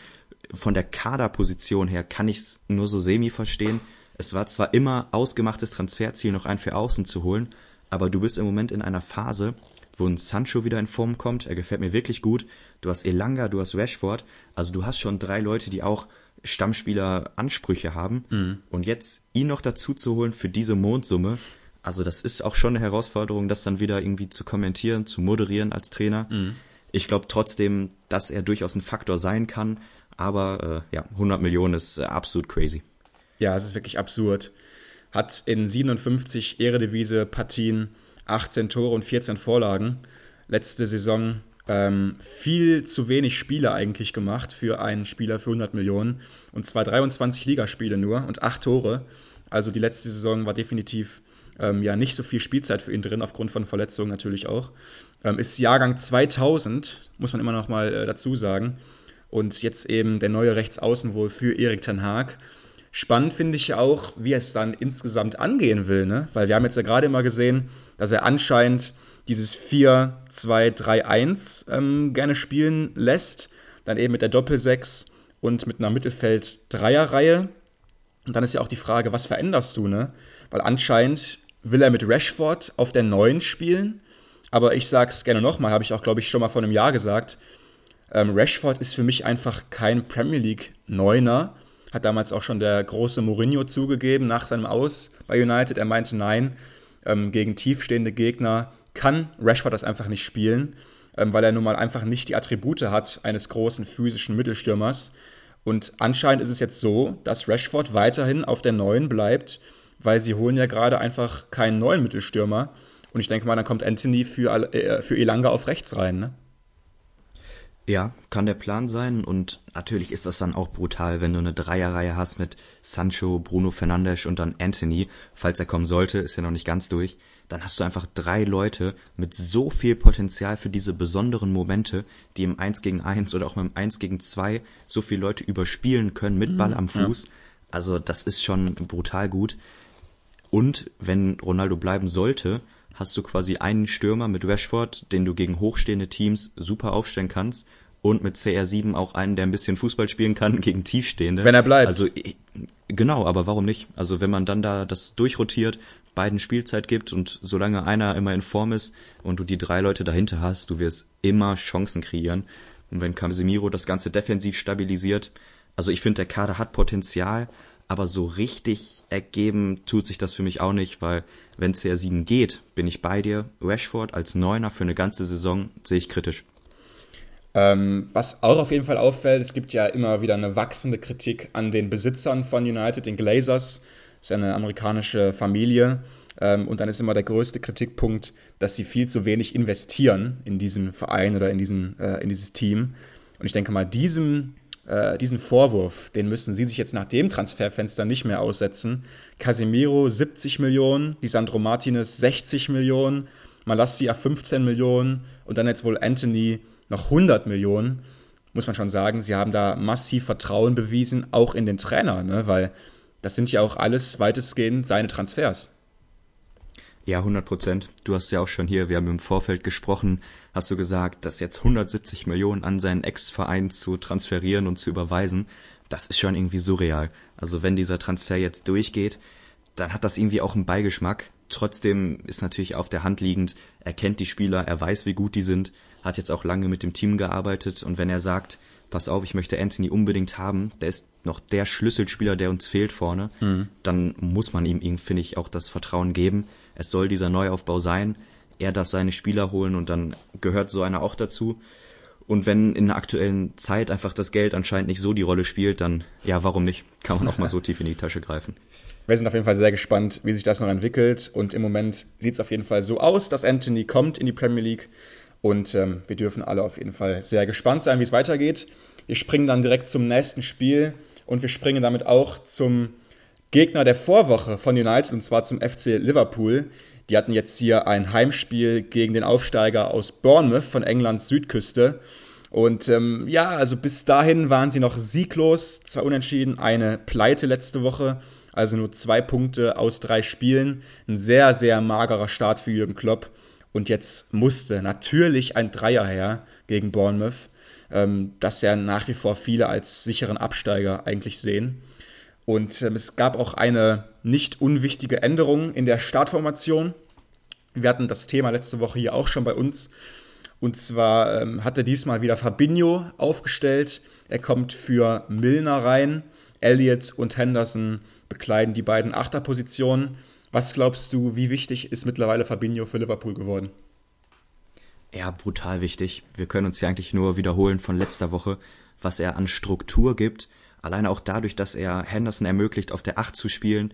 Speaker 3: Von der Kaderposition her kann ich es nur so semi verstehen. Es war zwar immer ausgemachtes Transferziel, noch einen für außen zu holen, aber du bist im Moment in einer Phase, wo ein Sancho wieder in Form kommt. Er gefällt mir wirklich gut. Du hast Elanga, du hast Rashford. Also du hast schon drei Leute, die auch Stammspieler-Ansprüche haben. Mhm. Und jetzt ihn noch dazu zu holen für diese Mondsumme, also das ist auch schon eine Herausforderung, das dann wieder irgendwie zu kommentieren, zu moderieren als Trainer. Mhm. Ich glaube trotzdem, dass er durchaus ein Faktor sein kann. Aber äh, ja, 100 Millionen ist äh, absolut crazy.
Speaker 2: Ja, es ist wirklich absurd. Hat in 57 Eredivise-Partien 18 Tore und 14 Vorlagen. Letzte Saison ähm, viel zu wenig Spiele eigentlich gemacht für einen Spieler für 100 Millionen. Und zwar 23 Ligaspiele nur und 8 Tore. Also die letzte Saison war definitiv ähm, ja nicht so viel Spielzeit für ihn drin, aufgrund von Verletzungen natürlich auch. Ähm, ist Jahrgang 2000, muss man immer noch mal äh, dazu sagen. Und jetzt eben der neue Rechtsaußen wohl für Erik Ten Haag. Spannend finde ich auch, wie er es dann insgesamt angehen will, ne? Weil wir haben jetzt ja gerade immer gesehen, dass er anscheinend dieses 4-2-3-1 ähm, gerne spielen lässt. Dann eben mit der Doppel-6 und mit einer Mittelfeld-Dreier-Reihe. Und dann ist ja auch die Frage, was veränderst du, ne? Weil anscheinend will er mit Rashford auf der neuen spielen. Aber ich sag's gerne nochmal, habe ich auch, glaube ich, schon mal vor einem Jahr gesagt. Ähm, Rashford ist für mich einfach kein Premier League Neuner. Hat damals auch schon der große Mourinho zugegeben nach seinem Aus bei United. Er meinte, nein, ähm, gegen tiefstehende Gegner kann Rashford das einfach nicht spielen, ähm, weil er nun mal einfach nicht die Attribute hat eines großen physischen Mittelstürmers. Und anscheinend ist es jetzt so, dass Rashford weiterhin auf der neuen bleibt, weil sie holen ja gerade einfach keinen neuen Mittelstürmer. Und ich denke mal, dann kommt Anthony für, äh, für Elanga auf rechts rein. Ne?
Speaker 3: Ja, kann der Plan sein und natürlich ist das dann auch brutal, wenn du eine Dreierreihe hast mit Sancho, Bruno Fernandes und dann Anthony, falls er kommen sollte, ist ja noch nicht ganz durch. Dann hast du einfach drei Leute mit so viel Potenzial für diese besonderen Momente, die im 1 gegen 1 oder auch im 1 gegen 2 so viele Leute überspielen können mit Ball am Fuß. Ja. Also das ist schon brutal gut. Und wenn Ronaldo bleiben sollte, hast du quasi einen Stürmer mit Rashford, den du gegen hochstehende Teams super aufstellen kannst und mit CR7 auch einen, der ein bisschen Fußball spielen kann gegen tiefstehende.
Speaker 2: Wenn er bleibt.
Speaker 3: Also genau, aber warum nicht? Also wenn man dann da das durchrotiert, beiden Spielzeit gibt und solange einer immer in Form ist und du die drei Leute dahinter hast, du wirst immer Chancen kreieren. Und wenn Casemiro das Ganze defensiv stabilisiert, also ich finde, der Kader hat Potenzial, aber so richtig ergeben tut sich das für mich auch nicht, weil wenn CR7 geht, bin ich bei dir. Rashford als Neuner für eine ganze Saison sehe ich kritisch.
Speaker 2: Ähm, was auch auf jeden Fall auffällt, es gibt ja immer wieder eine wachsende Kritik an den Besitzern von United, den Glazers. Das ist eine amerikanische Familie. Ähm, und dann ist immer der größte Kritikpunkt, dass sie viel zu wenig investieren in diesen Verein oder in, diesen, äh, in dieses Team. Und ich denke mal, diesem äh, diesen Vorwurf, den müssen sie sich jetzt nach dem Transferfenster nicht mehr aussetzen. Casemiro 70 Millionen, Lisandro Martinez 60 Millionen, Malassia 15 Millionen und dann jetzt wohl Anthony noch 100 Millionen. Muss man schon sagen, sie haben da massiv Vertrauen bewiesen, auch in den Trainer, ne? weil das sind ja auch alles weitestgehend seine Transfers.
Speaker 3: Ja, 100 Prozent. Du hast ja auch schon hier, wir haben im Vorfeld gesprochen, hast du gesagt, dass jetzt 170 Millionen an seinen Ex-Verein zu transferieren und zu überweisen, das ist schon irgendwie surreal. Also wenn dieser Transfer jetzt durchgeht, dann hat das irgendwie auch einen Beigeschmack. Trotzdem ist natürlich auf der Hand liegend, er kennt die Spieler, er weiß, wie gut die sind, hat jetzt auch lange mit dem Team gearbeitet und wenn er sagt, pass auf, ich möchte Anthony unbedingt haben, der ist noch der Schlüsselspieler, der uns fehlt vorne, mhm. dann muss man ihm, finde ich, auch das Vertrauen geben es soll dieser Neuaufbau sein. Er darf seine Spieler holen und dann gehört so einer auch dazu. Und wenn in der aktuellen Zeit einfach das Geld anscheinend nicht so die Rolle spielt, dann ja, warum nicht? Kann man auch mal so tief in die Tasche greifen.
Speaker 2: Wir sind auf jeden Fall sehr gespannt, wie sich das noch entwickelt. Und im Moment sieht es auf jeden Fall so aus, dass Anthony kommt in die Premier League. Und ähm, wir dürfen alle auf jeden Fall sehr gespannt sein, wie es weitergeht. Wir springen dann direkt zum nächsten Spiel und wir springen damit auch zum Gegner der Vorwoche von United, und zwar zum FC Liverpool. Die hatten jetzt hier ein Heimspiel gegen den Aufsteiger aus Bournemouth von Englands Südküste. Und ähm, ja, also bis dahin waren sie noch sieglos, zwei Unentschieden, eine Pleite letzte Woche, also nur zwei Punkte aus drei Spielen. Ein sehr, sehr magerer Start für Jürgen Klopp. Und jetzt musste natürlich ein Dreier her gegen Bournemouth, ähm, das ja nach wie vor viele als sicheren Absteiger eigentlich sehen. Und ähm, es gab auch eine nicht unwichtige Änderung in der Startformation. Wir hatten das Thema letzte Woche hier auch schon bei uns. Und zwar ähm, hat er diesmal wieder Fabinho aufgestellt. Er kommt für Milner rein. Elliott und Henderson bekleiden die beiden Achterpositionen. Was glaubst du, wie wichtig ist mittlerweile Fabinho für Liverpool geworden?
Speaker 3: Ja, brutal wichtig. Wir können uns ja eigentlich nur wiederholen von letzter Woche, was er an Struktur gibt Alleine auch dadurch, dass er Henderson ermöglicht, auf der Acht zu spielen.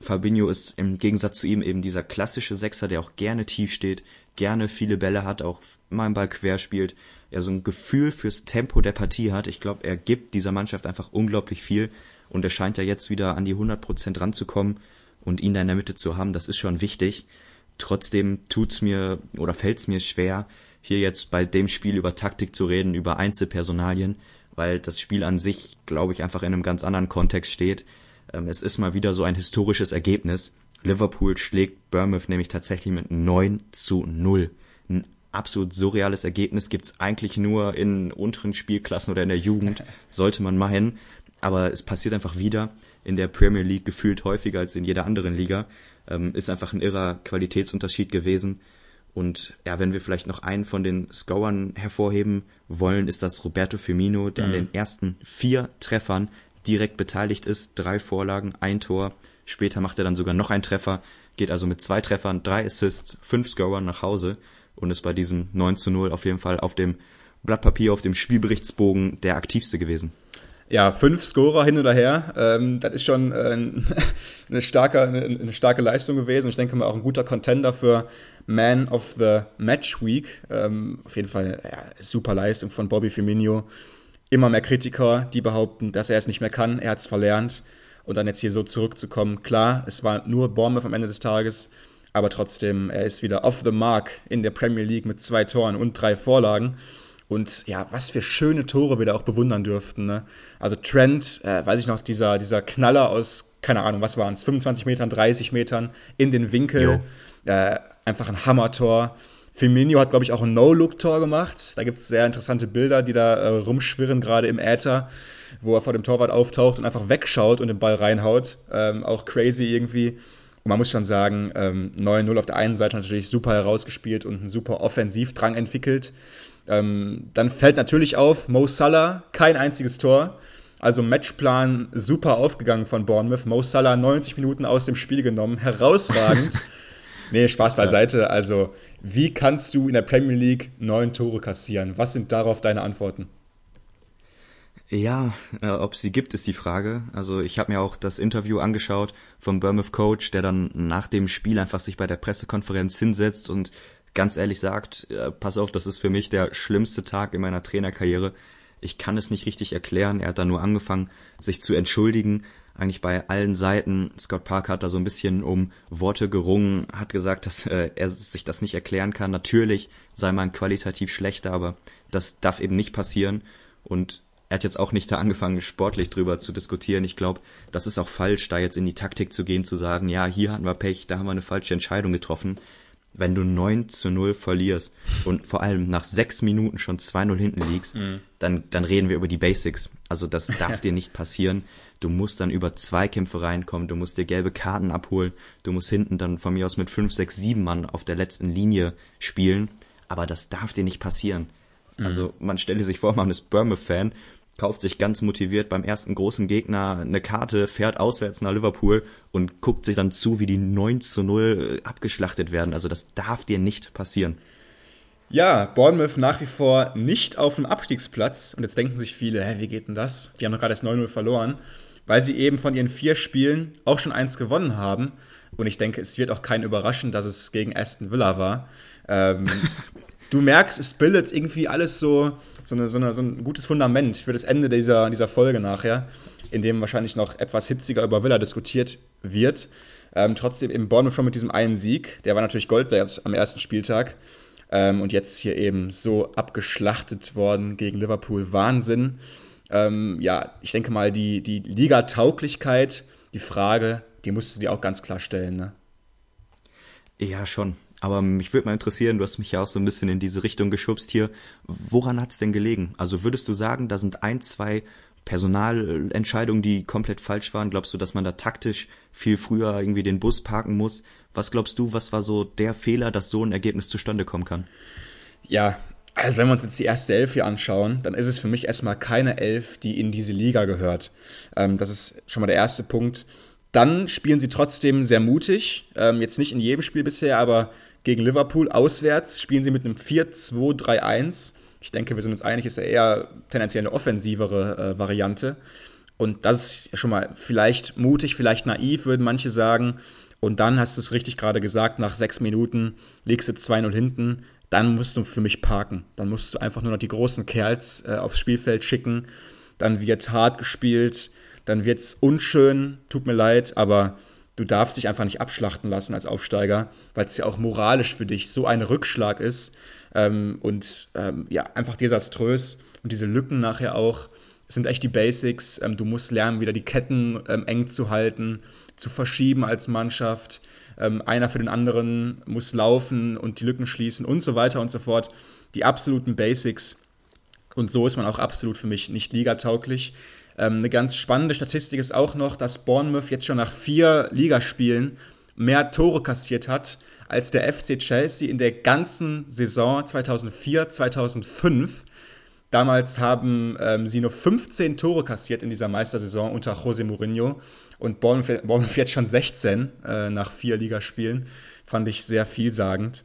Speaker 3: Fabinho ist im Gegensatz zu ihm eben dieser klassische Sechser, der auch gerne tief steht, gerne viele Bälle hat, auch mal einen Ball quer spielt, er so ein Gefühl fürs Tempo der Partie hat. Ich glaube, er gibt dieser Mannschaft einfach unglaublich viel und er scheint ja jetzt wieder an die 100 Prozent ranzukommen und ihn da in der Mitte zu haben, das ist schon wichtig. Trotzdem tut's mir oder fällt's mir schwer, hier jetzt bei dem Spiel über Taktik zu reden, über Einzelpersonalien, weil das Spiel an sich, glaube ich, einfach in einem ganz anderen Kontext steht. Ähm, es ist mal wieder so ein historisches Ergebnis. Liverpool schlägt Bournemouth nämlich tatsächlich mit 9 zu 0. Ein absolut surreales Ergebnis gibt's eigentlich nur in unteren Spielklassen oder in der Jugend, sollte man meinen. Aber es passiert einfach wieder. in der Premier League gefühlt häufiger als in jeder anderen Liga. Ähm, ist einfach ein irrer Qualitätsunterschied gewesen. Und ja, wenn wir vielleicht noch einen von den Scorern hervorheben wollen, ist das Roberto Firmino, der mhm. an den ersten vier Treffern direkt beteiligt ist. Drei Vorlagen, ein Tor. Später macht er dann sogar noch einen Treffer, geht also mit zwei Treffern, drei Assists, fünf Scorern nach Hause und ist bei diesem 9 zu 0 auf jeden Fall auf dem Blatt Papier, auf dem Spielberichtsbogen der aktivste gewesen.
Speaker 2: Ja, fünf Scorer hin oder her, ähm, das ist schon äh, eine, starke, eine, eine, starke Leistung gewesen. Ich denke mal auch ein guter Contender für Man of the Match Week. Ähm, auf jeden Fall ja, super Leistung von Bobby Firmino. Immer mehr Kritiker, die behaupten, dass er es nicht mehr kann. Er hat es verlernt. Und dann jetzt hier so zurückzukommen. Klar, es war nur Bournemouth am Ende des Tages, aber trotzdem, er ist wieder off the mark in der Premier League mit zwei Toren und drei Vorlagen. Und ja, was für schöne Tore wir da auch bewundern dürften. Ne? Also Trent, äh, weiß ich noch, dieser, dieser Knaller aus, keine Ahnung, was waren es, 25 Metern, 30 Metern in den Winkel. Äh, einfach ein Hammertor. Firmino hat, glaube ich, auch ein No-Look-Tor gemacht. Da gibt es sehr interessante Bilder, die da äh, rumschwirren, gerade im Äther, wo er vor dem Torwart auftaucht und einfach wegschaut und den Ball reinhaut. Ähm, auch crazy irgendwie. Und man muss schon sagen, ähm, 9-0 auf der einen Seite natürlich super herausgespielt und einen super Offensivdrang entwickelt. Ähm, dann fällt natürlich auf, Mo Salah, kein einziges Tor. Also Matchplan super aufgegangen von Bournemouth. Mo Salah 90 Minuten aus dem Spiel genommen. Herausragend. nee, Spaß beiseite. Also, wie kannst du in der Premier League neun Tore kassieren? Was sind darauf deine Antworten?
Speaker 3: Ja, äh, ob sie gibt, ist die Frage. Also ich habe mir auch das Interview angeschaut vom Bournemouth Coach, der dann nach dem Spiel einfach sich bei der Pressekonferenz hinsetzt und ganz ehrlich sagt, äh, pass auf, das ist für mich der schlimmste Tag in meiner Trainerkarriere. Ich kann es nicht richtig erklären. Er hat da nur angefangen, sich zu entschuldigen. Eigentlich bei allen Seiten. Scott Park hat da so ein bisschen um Worte gerungen, hat gesagt, dass äh, er sich das nicht erklären kann. Natürlich sei man qualitativ schlechter, aber das darf eben nicht passieren. Und er hat jetzt auch nicht da angefangen, sportlich drüber zu diskutieren. Ich glaube, das ist auch falsch, da jetzt in die Taktik zu gehen, zu sagen, ja, hier hatten wir Pech, da haben wir eine falsche Entscheidung getroffen wenn du 9 zu 0 verlierst und vor allem nach sechs Minuten schon 2-0 hinten liegst, mhm. dann, dann reden wir über die Basics. Also das darf dir nicht passieren. Du musst dann über Zweikämpfe reinkommen, du musst dir gelbe Karten abholen, du musst hinten dann von mir aus mit 5, 6, 7 Mann auf der letzten Linie spielen. Aber das darf dir nicht passieren. Mhm. Also man stelle sich vor, man ist Bournemouth-Fan kauft sich ganz motiviert beim ersten großen Gegner eine Karte, fährt auswärts nach Liverpool und guckt sich dann zu, wie die 9 zu 0 äh, abgeschlachtet werden. Also das darf dir nicht passieren.
Speaker 2: Ja, Bournemouth nach wie vor nicht auf dem Abstiegsplatz. Und jetzt denken sich viele, hä, wie geht denn das? Die haben doch gerade das 9-0 verloren, weil sie eben von ihren vier Spielen auch schon eins gewonnen haben. Und ich denke, es wird auch kein überraschen, dass es gegen Aston Villa war. Ähm, du merkst, es bildet irgendwie alles so, so, eine, so, eine, so ein gutes Fundament für das Ende dieser, dieser Folge nachher, in dem wahrscheinlich noch etwas hitziger über Villa diskutiert wird. Ähm, trotzdem eben Bournemouth schon mit diesem einen Sieg, der war natürlich Gold wert am ersten Spieltag. Ähm, und jetzt hier eben so abgeschlachtet worden gegen Liverpool. Wahnsinn. Ähm, ja, ich denke mal, die, die Liga-Tauglichkeit, die Frage, die musst du dir auch ganz klar stellen. Ne?
Speaker 3: Ja, schon. Aber mich würde mal interessieren, du hast mich ja auch so ein bisschen in diese Richtung geschubst hier. Woran hat's denn gelegen? Also würdest du sagen, da sind ein, zwei Personalentscheidungen, die komplett falsch waren? Glaubst du, dass man da taktisch viel früher irgendwie den Bus parken muss? Was glaubst du, was war so der Fehler, dass so ein Ergebnis zustande kommen kann?
Speaker 2: Ja, also wenn wir uns jetzt die erste Elf hier anschauen, dann ist es für mich erstmal keine Elf, die in diese Liga gehört. Ähm, das ist schon mal der erste Punkt. Dann spielen sie trotzdem sehr mutig. Ähm, jetzt nicht in jedem Spiel bisher, aber gegen Liverpool auswärts spielen sie mit einem 4-2-3-1. Ich denke, wir sind uns einig, ist ja eher tendenziell eine offensivere äh, Variante. Und das ist schon mal vielleicht mutig, vielleicht naiv, würden manche sagen. Und dann hast du es richtig gerade gesagt, nach sechs Minuten legst du 2-0 hinten, dann musst du für mich parken. Dann musst du einfach nur noch die großen Kerls äh, aufs Spielfeld schicken. Dann wird hart gespielt, dann wird es unschön, tut mir leid, aber du darfst dich einfach nicht abschlachten lassen als Aufsteiger, weil es ja auch moralisch für dich so ein Rückschlag ist ähm, und ähm, ja, einfach desaströs. Und diese Lücken nachher auch sind echt die Basics. Ähm, du musst lernen, wieder die Ketten ähm, eng zu halten, zu verschieben als Mannschaft. Ähm, einer für den anderen muss laufen und die Lücken schließen und so weiter und so fort. Die absoluten Basics. Und so ist man auch absolut für mich nicht ligatauglich. Ähm, eine ganz spannende Statistik ist auch noch, dass Bournemouth jetzt schon nach vier Ligaspielen mehr Tore kassiert hat als der FC Chelsea in der ganzen Saison 2004, 2005. Damals haben ähm, sie nur 15 Tore kassiert in dieser Meistersaison unter José Mourinho und Bournemouth, Bournemouth jetzt schon 16 äh, nach vier Ligaspielen. Fand ich sehr vielsagend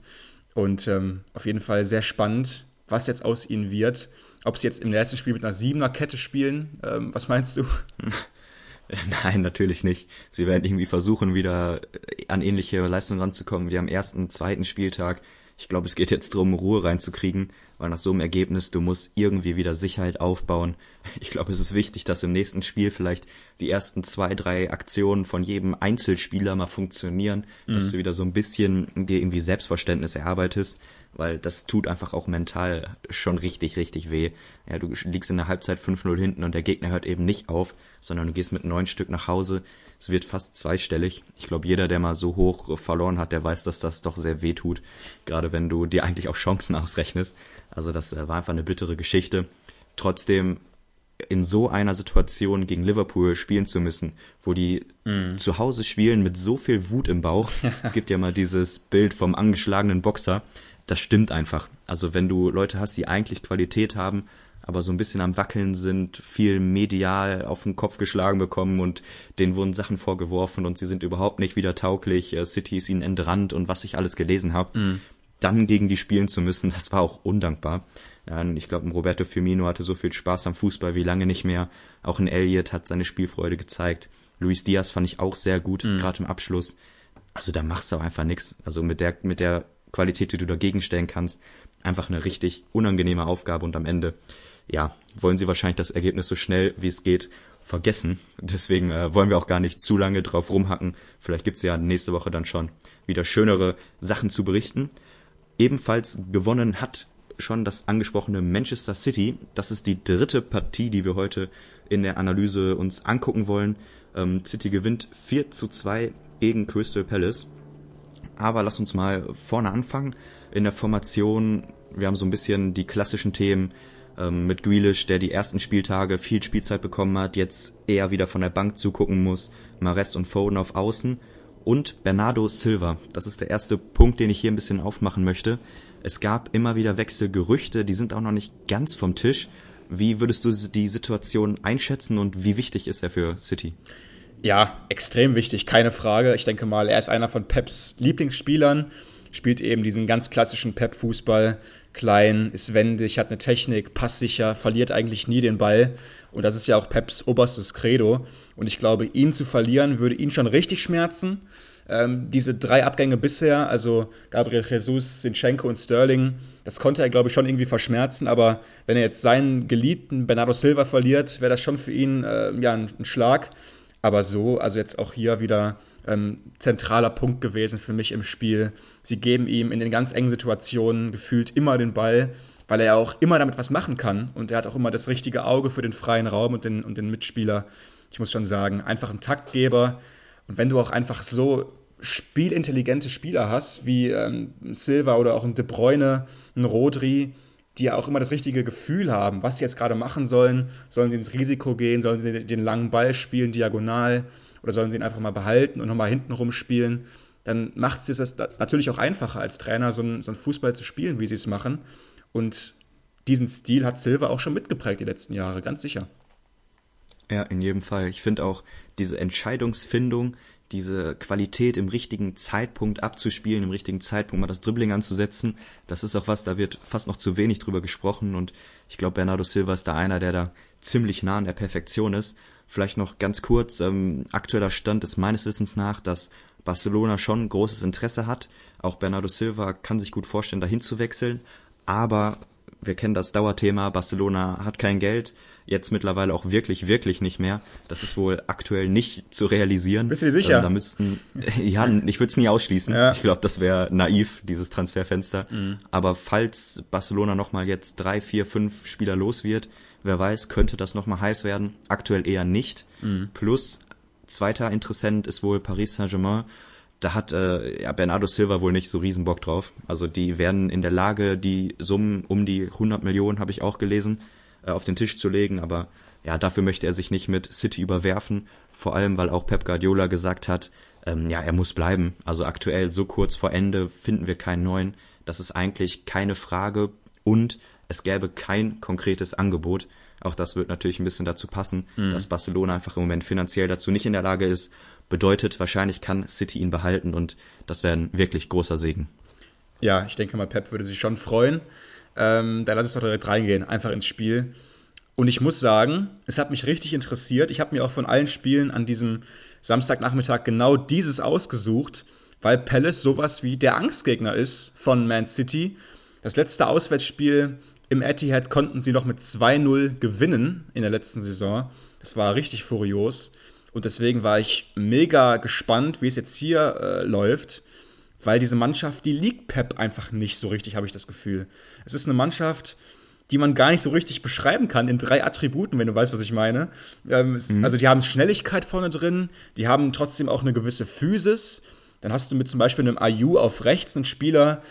Speaker 2: und ähm, auf jeden Fall sehr spannend, was jetzt aus ihnen wird. Ob sie jetzt im letzten Spiel mit einer Siebener Kette spielen, ähm, was meinst du?
Speaker 3: Nein, natürlich nicht. Sie werden irgendwie versuchen, wieder an ähnliche Leistungen ranzukommen wie am ersten, zweiten Spieltag. Ich glaube, es geht jetzt darum, Ruhe reinzukriegen, weil nach so einem Ergebnis, du musst irgendwie wieder Sicherheit aufbauen. Ich glaube, es ist wichtig, dass im nächsten Spiel vielleicht die ersten zwei, drei Aktionen von jedem Einzelspieler mal funktionieren, mhm. dass du wieder so ein bisschen dir irgendwie Selbstverständnis erarbeitest, weil das tut einfach auch mental schon richtig, richtig weh. Ja, du liegst in der Halbzeit 5-0 hinten und der Gegner hört eben nicht auf, sondern du gehst mit neun Stück nach Hause. Es wird fast zweistellig. Ich glaube, jeder, der mal so hoch verloren hat, der weiß, dass das doch sehr weh tut. Gerade wenn du dir eigentlich auch Chancen ausrechnest. Also das äh, war einfach eine bittere Geschichte. Trotzdem in so einer Situation gegen Liverpool spielen zu müssen, wo die mm. zu Hause spielen mit so viel Wut im Bauch. es gibt ja mal dieses Bild vom angeschlagenen Boxer, das stimmt einfach. Also wenn du Leute hast, die eigentlich Qualität haben, aber so ein bisschen am Wackeln sind, viel medial auf den Kopf geschlagen bekommen und denen wurden Sachen vorgeworfen und sie sind überhaupt nicht wieder tauglich, äh, City ist ihnen entrannt und was ich alles gelesen habe, mm. dann gegen die spielen zu müssen, das war auch undankbar. Ich glaube, Roberto Firmino hatte so viel Spaß am Fußball wie lange nicht mehr. Auch ein Elliot hat seine Spielfreude gezeigt. Luis Diaz fand ich auch sehr gut, mm. gerade im Abschluss. Also da machst du einfach nichts. Also mit der mit der Qualität, die du dagegen stellen kannst. Einfach eine richtig unangenehme Aufgabe und am Ende, ja, wollen sie wahrscheinlich das Ergebnis so schnell wie es geht vergessen. Deswegen äh, wollen wir auch gar nicht zu lange drauf rumhacken. Vielleicht gibt's ja nächste Woche dann schon wieder schönere Sachen zu berichten. Ebenfalls gewonnen hat schon das angesprochene Manchester City. Das ist die dritte Partie, die wir heute in der Analyse uns angucken wollen. Ähm, City gewinnt 4 zu 2 gegen Crystal Palace. Aber lass uns mal vorne anfangen. In der Formation, wir haben so ein bisschen die klassischen Themen ähm, mit Grealish, der die ersten Spieltage viel Spielzeit bekommen hat, jetzt eher wieder von der Bank zugucken muss, Mares und Foden auf Außen und Bernardo Silva. Das ist der erste Punkt, den ich hier ein bisschen aufmachen möchte. Es gab immer wieder Wechselgerüchte, die sind auch noch nicht ganz vom Tisch. Wie würdest du die Situation einschätzen und wie wichtig ist er für City?
Speaker 2: Ja, extrem wichtig, keine Frage. Ich denke mal, er ist einer von Peps Lieblingsspielern, spielt eben diesen ganz klassischen Pep-Fußball. Klein, ist wendig, hat eine Technik, passsicher, verliert eigentlich nie den Ball. Und das ist ja auch Peps oberstes Credo. Und ich glaube, ihn zu verlieren, würde ihn schon richtig schmerzen. Ähm, diese drei Abgänge bisher, also Gabriel Jesus, Sinchenko und Sterling, das konnte er, glaube ich, schon irgendwie verschmerzen. Aber wenn er jetzt seinen geliebten Bernardo Silva verliert, wäre das schon für ihn äh, ja, ein, ein Schlag. Aber so, also jetzt auch hier wieder ähm, zentraler Punkt gewesen für mich im Spiel. Sie geben ihm in den ganz engen Situationen gefühlt immer den Ball, weil er auch immer damit was machen kann. Und er hat auch immer das richtige Auge für den freien Raum und den, und den Mitspieler. Ich muss schon sagen, einfach ein Taktgeber. Und wenn du auch einfach so spielintelligente Spieler hast, wie ähm, Silva oder auch ein De Bruyne, ein Rodri, die ja auch immer das richtige Gefühl haben, was sie jetzt gerade machen sollen. Sollen sie ins Risiko gehen? Sollen sie den langen Ball spielen, diagonal? Oder sollen sie ihn einfach mal behalten und nochmal hinten rumspielen? Dann macht es es natürlich auch einfacher, als Trainer so einen, so einen Fußball zu spielen, wie sie es machen. Und diesen Stil hat Silva auch schon mitgeprägt die letzten Jahre, ganz sicher.
Speaker 3: Ja, in jedem Fall. Ich finde auch diese Entscheidungsfindung, diese Qualität im richtigen Zeitpunkt abzuspielen, im richtigen Zeitpunkt mal das Dribbling anzusetzen, das ist auch was, da wird fast noch zu wenig drüber gesprochen und ich glaube, Bernardo Silva ist da einer, der da ziemlich nah an der Perfektion ist. Vielleicht noch ganz kurz, ähm, aktueller Stand ist meines Wissens nach, dass Barcelona schon großes Interesse hat. Auch Bernardo Silva kann sich gut vorstellen, dahin zu wechseln, aber wir kennen das Dauerthema, Barcelona hat kein Geld, jetzt mittlerweile auch wirklich, wirklich nicht mehr. Das ist wohl aktuell nicht zu realisieren.
Speaker 2: Bist du dir sicher?
Speaker 3: Ähm, da müssten, ja, ich würde es nie ausschließen. Ja. Ich glaube, das wäre naiv, dieses Transferfenster. Mhm. Aber falls Barcelona nochmal jetzt drei, vier, fünf Spieler los wird, wer weiß, könnte das nochmal heiß werden. Aktuell eher nicht. Mhm. Plus, zweiter Interessent ist wohl Paris Saint-Germain da hat äh, ja, Bernardo Silva wohl nicht so riesen Bock drauf. Also die werden in der Lage, die Summen um die 100 Millionen, habe ich auch gelesen, äh, auf den Tisch zu legen. Aber ja, dafür möchte er sich nicht mit City überwerfen, vor allem weil auch Pep Guardiola gesagt hat, ähm, ja, er muss bleiben. Also aktuell so kurz vor Ende finden wir keinen neuen. Das ist eigentlich keine Frage und es gäbe kein konkretes Angebot. Auch das wird natürlich ein bisschen dazu passen, mhm. dass Barcelona einfach im Moment finanziell dazu nicht in der Lage ist. Bedeutet, wahrscheinlich kann City ihn behalten und das wäre ein wirklich großer Segen.
Speaker 2: Ja, ich denke mal, Pep würde sich schon freuen. Ähm, da lass es doch direkt reingehen, einfach ins Spiel. Und ich muss sagen, es hat mich richtig interessiert. Ich habe mir auch von allen Spielen an diesem Samstagnachmittag genau dieses ausgesucht, weil Palace sowas wie der Angstgegner ist von Man City. Das letzte Auswärtsspiel im Etihad konnten sie noch mit 2-0 gewinnen in der letzten Saison. Das war richtig furios. Und deswegen war ich mega gespannt, wie es jetzt hier äh, läuft, weil diese Mannschaft, die liegt Pep einfach nicht so richtig, habe ich das Gefühl. Es ist eine Mannschaft, die man gar nicht so richtig beschreiben kann in drei Attributen, wenn du weißt, was ich meine. Ähm, mhm. Also die haben Schnelligkeit vorne drin, die haben trotzdem auch eine gewisse Physis. Dann hast du mit zum Beispiel einem Ayu auf rechts einen Spieler,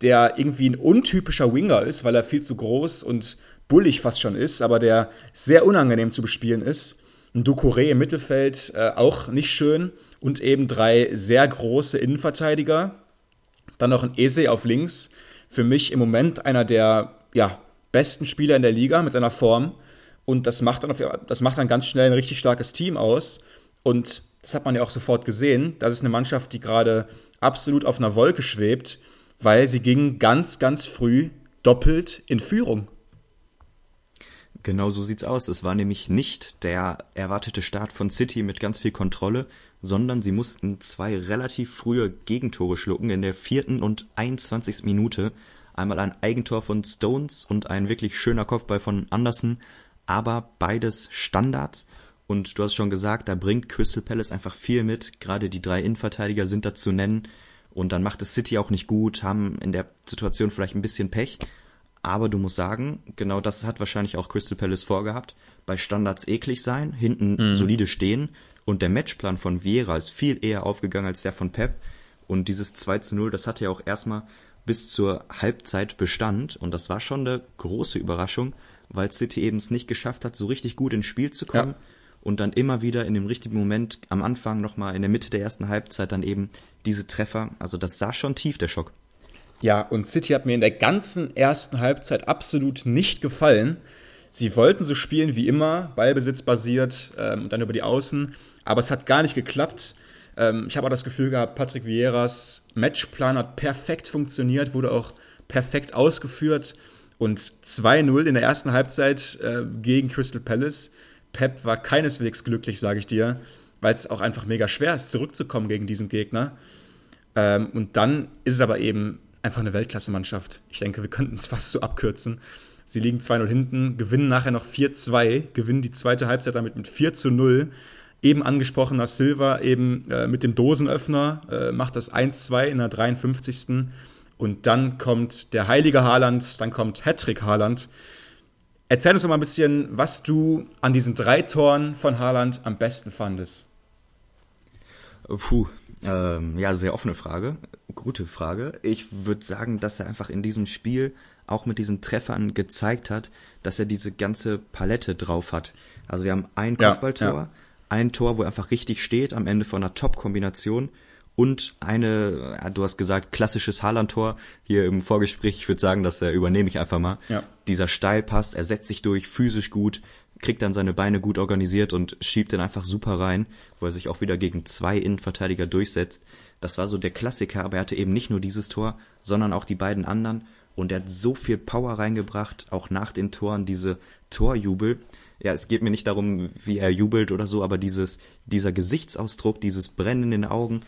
Speaker 2: der irgendwie ein untypischer Winger ist, weil er viel zu groß und bullig fast schon ist, aber der sehr unangenehm zu bespielen ist. Ein Ducouré im Mittelfeld äh, auch nicht schön und eben drei sehr große Innenverteidiger. Dann noch ein Ese auf links. Für mich im Moment einer der ja, besten Spieler in der Liga mit seiner Form. Und das macht, dann auf, das macht dann ganz schnell ein richtig starkes Team aus. Und das hat man ja auch sofort gesehen. Das ist eine Mannschaft, die gerade absolut auf einer Wolke schwebt weil sie ging ganz, ganz früh doppelt in Führung.
Speaker 3: Genau so sieht's aus. Es war nämlich nicht der erwartete Start von City mit ganz viel Kontrolle, sondern sie mussten zwei relativ frühe Gegentore schlucken in der vierten und 21. Minute. Einmal ein Eigentor von Stones und ein wirklich schöner Kopfball von Anderson, aber beides Standards. Und du hast schon gesagt, da bringt Crystal Palace einfach viel mit. Gerade die drei Innenverteidiger sind da zu nennen. Und dann macht es City auch nicht gut, haben in der Situation vielleicht ein bisschen Pech. Aber du musst sagen, genau das hat wahrscheinlich auch Crystal Palace vorgehabt. Bei Standards eklig sein, hinten mhm. solide stehen. Und der Matchplan von Vieira ist viel eher aufgegangen als der von Pep. Und dieses 2 zu 0, das hatte ja auch erstmal bis zur Halbzeit Bestand. Und das war schon eine große Überraschung, weil City eben es nicht geschafft hat, so richtig gut ins Spiel zu kommen. Ja und dann immer wieder in dem richtigen Moment am Anfang nochmal in der Mitte der ersten Halbzeit dann eben diese Treffer. Also das sah schon tief, der Schock.
Speaker 2: Ja, und City hat mir in der ganzen ersten Halbzeit absolut nicht gefallen. Sie wollten so spielen wie immer, Ballbesitz basiert ähm, und dann über die Außen, aber es hat gar nicht geklappt. Ähm, ich habe auch das Gefühl gehabt, Patrick Vieras Matchplan hat perfekt funktioniert, wurde auch perfekt ausgeführt und 2-0 in der ersten Halbzeit äh, gegen Crystal Palace Pep war keineswegs glücklich, sage ich dir, weil es auch einfach mega schwer ist, zurückzukommen gegen diesen Gegner. Ähm, und dann ist es aber eben einfach eine Weltklasse-Mannschaft. Ich denke, wir könnten es fast so abkürzen. Sie liegen 2-0 hinten, gewinnen nachher noch 4-2, gewinnen die zweite Halbzeit damit mit 4 0. Eben angesprochener Silva eben äh, mit dem Dosenöffner äh, macht das 1-2 in der 53. Und dann kommt der heilige Haaland, dann kommt Hattrick Haaland Erzähl uns doch mal ein bisschen, was du an diesen drei Toren von Haaland am besten fandest.
Speaker 3: Puh, ähm, ja, sehr offene Frage. Gute Frage. Ich würde sagen, dass er einfach in diesem Spiel auch mit diesen Treffern gezeigt hat, dass er diese ganze Palette drauf hat. Also wir haben ein Kopfballtor, ja, ja. ein Tor, wo er einfach richtig steht, am Ende von einer Top-Kombination und eine, du hast gesagt, klassisches Haaland-Tor. Hier im Vorgespräch, ich würde sagen, das äh, übernehme ich einfach mal. Ja. Dieser Steilpass, er setzt sich durch, physisch gut, kriegt dann seine Beine gut organisiert und schiebt den einfach super rein, wo er sich auch wieder gegen zwei Innenverteidiger durchsetzt. Das war so der Klassiker, aber er hatte eben nicht nur dieses Tor, sondern auch die beiden anderen. Und er hat so viel Power reingebracht, auch nach den Toren, diese Torjubel. Ja, es geht mir nicht darum, wie er jubelt oder so, aber dieses, dieser Gesichtsausdruck, dieses Brennen in den Augen,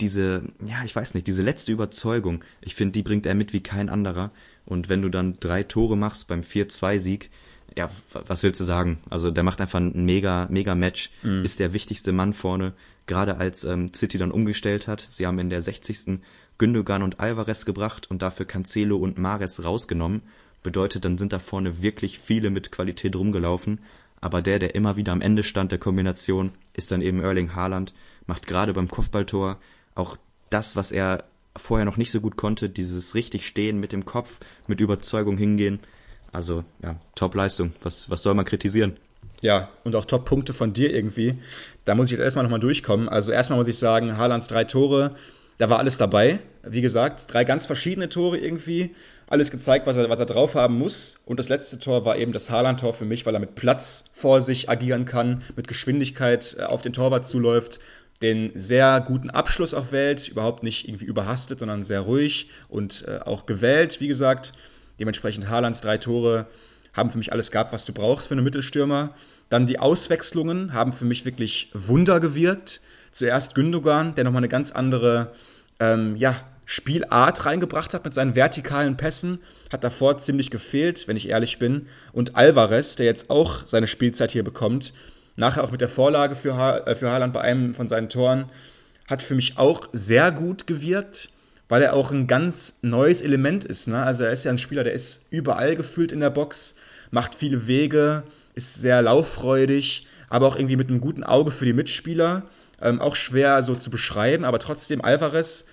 Speaker 3: diese, ja, ich weiß nicht, diese letzte Überzeugung, ich finde, die bringt er mit wie kein anderer. Und wenn du dann drei Tore machst beim 4-2-Sieg, ja, was willst du sagen? Also der macht einfach ein mega, mega Match, mhm. ist der wichtigste Mann vorne, gerade als ähm, City dann umgestellt hat. Sie haben in der 60. Gündogan und Alvarez gebracht und dafür Cancelo und Mares rausgenommen. Bedeutet, dann sind da vorne wirklich viele mit Qualität rumgelaufen. Aber der, der immer wieder am Ende stand der Kombination, ist dann eben Erling Haaland, macht gerade beim Kopfballtor auch das, was er vorher noch nicht so gut konnte, dieses richtig stehen mit dem Kopf, mit Überzeugung hingehen. Also, ja, Top-Leistung. Was, was soll man kritisieren?
Speaker 2: Ja, und auch Top-Punkte von dir irgendwie. Da muss ich jetzt erstmal nochmal durchkommen. Also erstmal muss ich sagen, Haalands drei Tore, da war alles dabei. Wie gesagt, drei ganz verschiedene Tore irgendwie. Alles gezeigt, was er, was er drauf haben muss. Und das letzte Tor war eben das Haaland-Tor für mich, weil er mit Platz vor sich agieren kann, mit Geschwindigkeit äh, auf den Torwart zuläuft, den sehr guten Abschluss auch wählt, überhaupt nicht irgendwie überhastet, sondern sehr ruhig und äh, auch gewählt, wie gesagt. Dementsprechend Haalands drei Tore haben für mich alles gehabt, was du brauchst für einen Mittelstürmer. Dann die Auswechslungen haben für mich wirklich Wunder gewirkt. Zuerst Gündogan, der nochmal eine ganz andere ähm, ja, Spielart reingebracht hat mit seinen vertikalen Pässen. Hat davor ziemlich gefehlt, wenn ich ehrlich bin. Und Alvarez, der jetzt auch seine Spielzeit hier bekommt, nachher auch mit der Vorlage für, ha äh, für Haaland bei einem von seinen Toren, hat für mich auch sehr gut gewirkt weil er auch ein ganz neues Element ist. Ne? Also er ist ja ein Spieler, der ist überall gefühlt in der Box, macht viele Wege, ist sehr lauffreudig, aber auch irgendwie mit einem guten Auge für die Mitspieler. Ähm, auch schwer so zu beschreiben, aber trotzdem Alvarez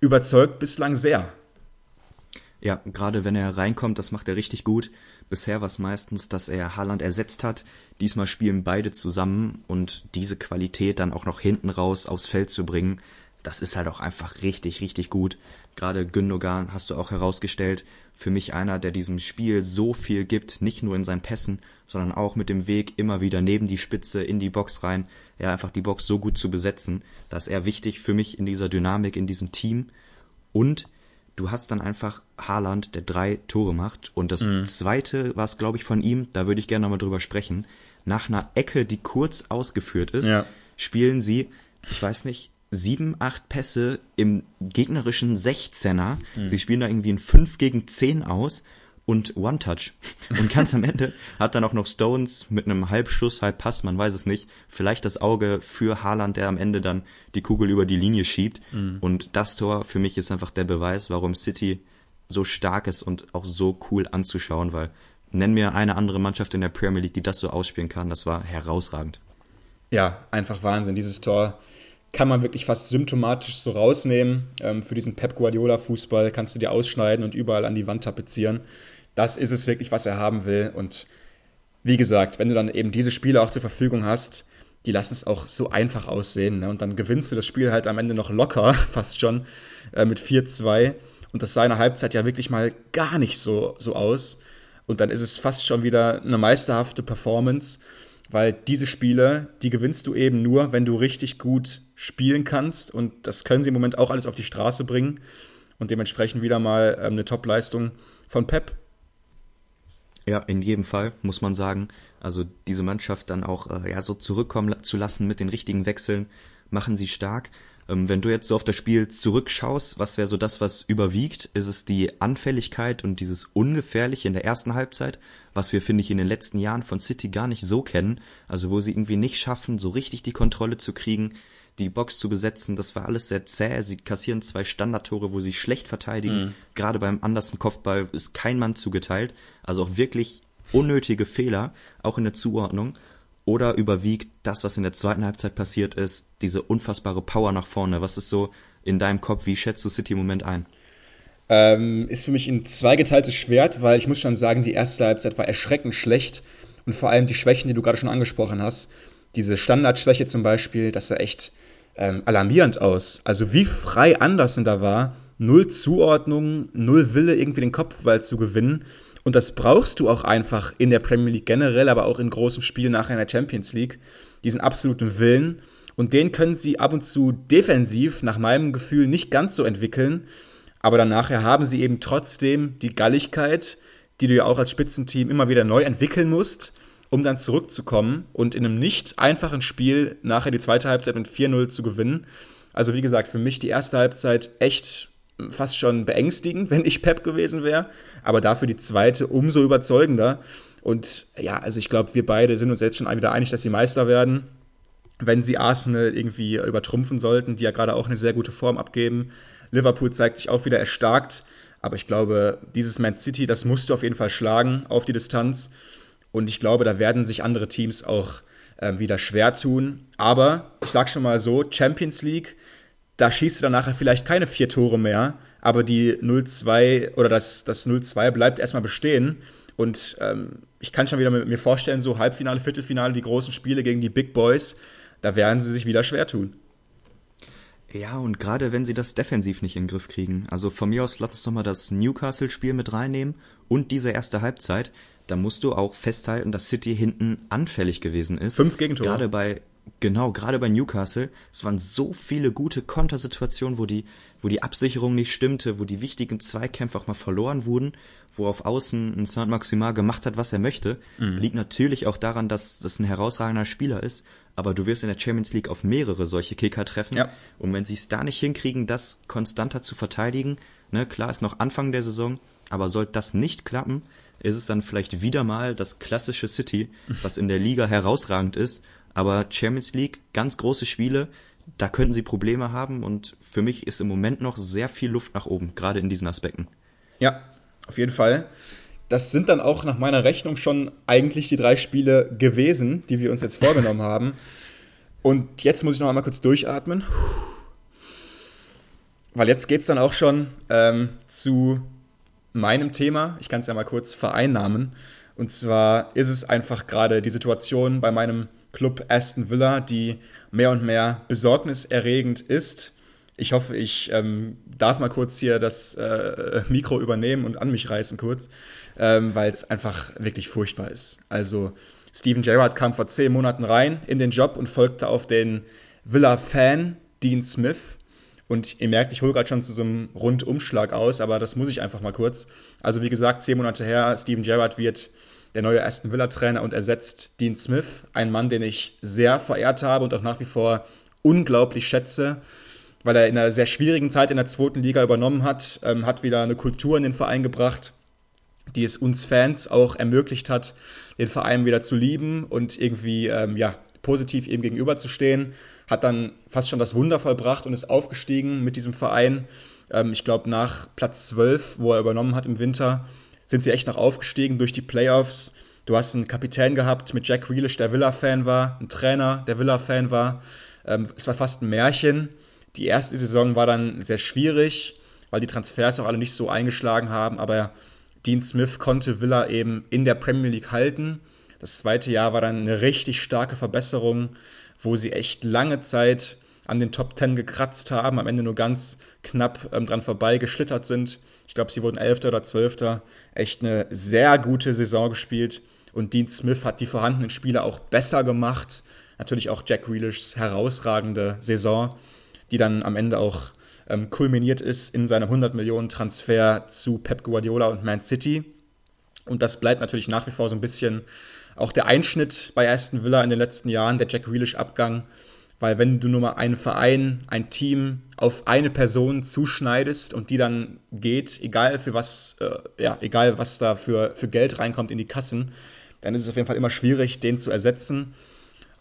Speaker 2: überzeugt bislang sehr.
Speaker 3: Ja, gerade wenn er reinkommt, das macht er richtig gut. Bisher war es meistens, dass er Haaland ersetzt hat. Diesmal spielen beide zusammen und diese Qualität dann auch noch hinten raus aufs Feld zu bringen, das ist halt auch einfach richtig, richtig gut. Gerade Gündogan hast du auch herausgestellt, für mich einer, der diesem Spiel so viel gibt, nicht nur in seinen Pässen, sondern auch mit dem Weg immer wieder neben die Spitze in die Box rein, ja einfach die Box so gut zu besetzen, dass er wichtig für mich in dieser Dynamik, in diesem Team. Und du hast dann einfach Haaland, der drei Tore macht. Und das mhm. zweite war es, glaube ich, von ihm, da würde ich gerne nochmal drüber sprechen. Nach einer Ecke, die kurz ausgeführt ist, ja. spielen sie, ich weiß nicht, sieben, acht Pässe im gegnerischen 16er. Mhm. Sie spielen da irgendwie ein 5 gegen 10 aus und One-Touch. Und ganz am Ende hat dann auch noch Stones mit einem Halbschuss, Halbpass, man weiß es nicht, vielleicht das Auge für Haaland, der am Ende dann die Kugel über die Linie schiebt. Mhm. Und das Tor für mich ist einfach der Beweis, warum City so stark ist und auch so cool anzuschauen, weil nenn mir eine andere Mannschaft in der Premier League, die das so ausspielen kann. Das war herausragend.
Speaker 2: Ja, einfach Wahnsinn. Dieses Tor kann man wirklich fast symptomatisch so rausnehmen. Ähm, für diesen Pep Guardiola-Fußball kannst du dir ausschneiden und überall an die Wand tapezieren. Das ist es wirklich, was er haben will. Und wie gesagt, wenn du dann eben diese Spiele auch zur Verfügung hast, die lassen es auch so einfach aussehen. Ne? Und dann gewinnst du das Spiel halt am Ende noch locker, fast schon, äh, mit 4-2. Und das sah in der Halbzeit ja wirklich mal gar nicht so, so aus. Und dann ist es fast schon wieder eine meisterhafte Performance weil diese Spiele, die gewinnst du eben nur, wenn du richtig gut spielen kannst und das können sie im Moment auch alles auf die Straße bringen und dementsprechend wieder mal ähm, eine Top-Leistung von Pep.
Speaker 3: Ja, in jedem Fall, muss man sagen. Also diese Mannschaft dann auch äh, ja, so zurückkommen zu lassen mit den richtigen Wechseln, machen sie stark. Ähm, wenn du jetzt so auf das Spiel zurückschaust, was wäre so das, was überwiegt? Ist es die Anfälligkeit und dieses Ungefährliche in der ersten Halbzeit, was wir, finde ich, in den letzten Jahren von City gar nicht so kennen? Also wo sie irgendwie nicht schaffen, so richtig die Kontrolle zu kriegen, die Box zu besetzen, das war alles sehr zäh. Sie kassieren zwei Standardtore, wo sie schlecht verteidigen. Mhm. Gerade beim andersten Kopfball ist kein Mann zugeteilt. Also auch wirklich unnötige Fehler, auch in der Zuordnung. Oder überwiegt das, was in der zweiten Halbzeit passiert ist, diese unfassbare Power nach vorne? Was ist so in deinem Kopf? Wie schätzt du City im Moment ein?
Speaker 2: Ähm, ist für mich ein zweigeteiltes Schwert, weil ich muss schon sagen, die erste Halbzeit war erschreckend schlecht. Und vor allem die Schwächen, die du gerade schon angesprochen hast, diese Standardschwäche zum Beispiel, das sah echt ähm, alarmierend aus. Also wie frei Andersen da war, null Zuordnung, null Wille, irgendwie den Kopfball zu gewinnen. Und das brauchst du auch einfach in der Premier League generell, aber auch in großen Spielen nachher in der Champions League. Diesen absoluten Willen. Und den können sie ab und zu defensiv, nach meinem Gefühl, nicht ganz so entwickeln. Aber dann nachher haben sie eben trotzdem die Galligkeit, die du ja auch als Spitzenteam immer wieder neu entwickeln musst, um dann zurückzukommen und in einem nicht einfachen Spiel nachher die zweite Halbzeit mit 4-0 zu gewinnen. Also wie gesagt, für mich die erste Halbzeit echt fast schon beängstigend, wenn ich Pep gewesen wäre, aber dafür die zweite umso überzeugender. Und ja, also ich glaube, wir beide sind uns jetzt schon wieder einig, dass sie Meister werden. Wenn sie Arsenal irgendwie übertrumpfen sollten, die ja gerade auch eine sehr gute Form abgeben. Liverpool zeigt sich auch wieder erstarkt, aber ich glaube, dieses Man City, das musst du auf jeden Fall schlagen auf die Distanz. Und ich glaube, da werden sich andere Teams auch äh, wieder schwer tun. Aber ich sag schon mal so: Champions League da schießt du dann nachher vielleicht keine vier Tore mehr, aber die 0-2 oder das, das 0-2 bleibt erstmal bestehen. Und ähm, ich kann schon wieder mir vorstellen, so Halbfinale, Viertelfinale, die großen Spiele gegen die Big Boys, da werden sie sich wieder schwer tun.
Speaker 3: Ja, und gerade wenn sie das defensiv nicht in den Griff kriegen. Also von mir aus lass uns nochmal das Newcastle-Spiel mit reinnehmen und diese erste Halbzeit. Da musst du auch festhalten, dass City hinten anfällig gewesen ist.
Speaker 2: Fünf Gegentore.
Speaker 3: Gerade bei, genau, gerade bei Newcastle. Es waren so viele gute Kontersituationen, wo die, wo die Absicherung nicht stimmte, wo die wichtigen Zweikämpfe auch mal verloren wurden, wo auf Außen ein Saint-Maximin gemacht hat, was er möchte. Mhm. Liegt natürlich auch daran, dass das ein herausragender Spieler ist aber du wirst in der Champions League auf mehrere solche Kicker treffen. Ja. Und wenn sie es da nicht hinkriegen, das konstanter zu verteidigen, ne, klar ist noch Anfang der Saison, aber sollte das nicht klappen, ist es dann vielleicht wieder mal das klassische City, was in der Liga herausragend ist, aber Champions League, ganz große Spiele, da könnten sie Probleme haben und für mich ist im Moment noch sehr viel Luft nach oben, gerade in diesen Aspekten.
Speaker 2: Ja, auf jeden Fall das sind dann auch nach meiner Rechnung schon eigentlich die drei Spiele gewesen, die wir uns jetzt vorgenommen haben. Und jetzt muss ich noch einmal kurz durchatmen. Weil jetzt geht es dann auch schon ähm, zu meinem Thema. Ich kann es ja mal kurz vereinnahmen. Und zwar ist es einfach gerade die Situation bei meinem Club Aston Villa, die mehr und mehr besorgniserregend ist. Ich hoffe, ich ähm, darf mal kurz hier das äh, Mikro übernehmen und an mich reißen kurz, ähm, weil es einfach wirklich furchtbar ist. Also Steven Gerrard kam vor zehn Monaten rein in den Job und folgte auf den Villa-Fan Dean Smith. Und ihr merkt, ich hole gerade schon zu so einem Rundumschlag aus, aber das muss ich einfach mal kurz. Also wie gesagt, zehn Monate her, Steven Gerrard wird der neue Aston Villa-Trainer und ersetzt Dean Smith, ein Mann, den ich sehr verehrt habe und auch nach wie vor unglaublich schätze weil er in einer sehr schwierigen Zeit in der zweiten Liga übernommen hat, ähm, hat wieder eine Kultur in den Verein gebracht, die es uns Fans auch ermöglicht hat, den Verein wieder zu lieben und irgendwie ähm, ja, positiv ihm gegenüberzustehen. Hat dann fast schon das Wunder vollbracht und ist aufgestiegen mit diesem Verein. Ähm, ich glaube, nach Platz 12, wo er übernommen hat im Winter, sind sie echt noch aufgestiegen durch die Playoffs. Du hast einen Kapitän gehabt mit Jack Grealish, der Villa-Fan war, einen Trainer, der Villa-Fan war. Ähm, es war fast ein Märchen. Die erste Saison war dann sehr schwierig, weil die Transfers auch alle nicht so eingeschlagen haben, aber Dean Smith konnte Villa eben in der Premier League halten. Das zweite Jahr war dann eine richtig starke Verbesserung, wo sie echt lange Zeit an den Top Ten gekratzt haben, am Ende nur ganz knapp ähm, dran vorbei geschlittert sind. Ich glaube, sie wurden Elfter oder Zwölfter. Echt eine sehr gute Saison gespielt. Und Dean Smith hat die vorhandenen Spieler auch besser gemacht. Natürlich auch Jack Grealishs herausragende Saison die dann am Ende auch ähm, kulminiert ist in seinem 100 Millionen Transfer zu Pep Guardiola und Man City. Und das bleibt natürlich nach wie vor so ein bisschen auch der Einschnitt bei Aston Villa in den letzten Jahren, der Jack Grealish-Abgang. Weil wenn du nur mal einen Verein, ein Team auf eine Person zuschneidest und die dann geht, egal für was, äh, ja, egal was da für, für Geld reinkommt in die Kassen, dann ist es auf jeden Fall immer schwierig, den zu ersetzen.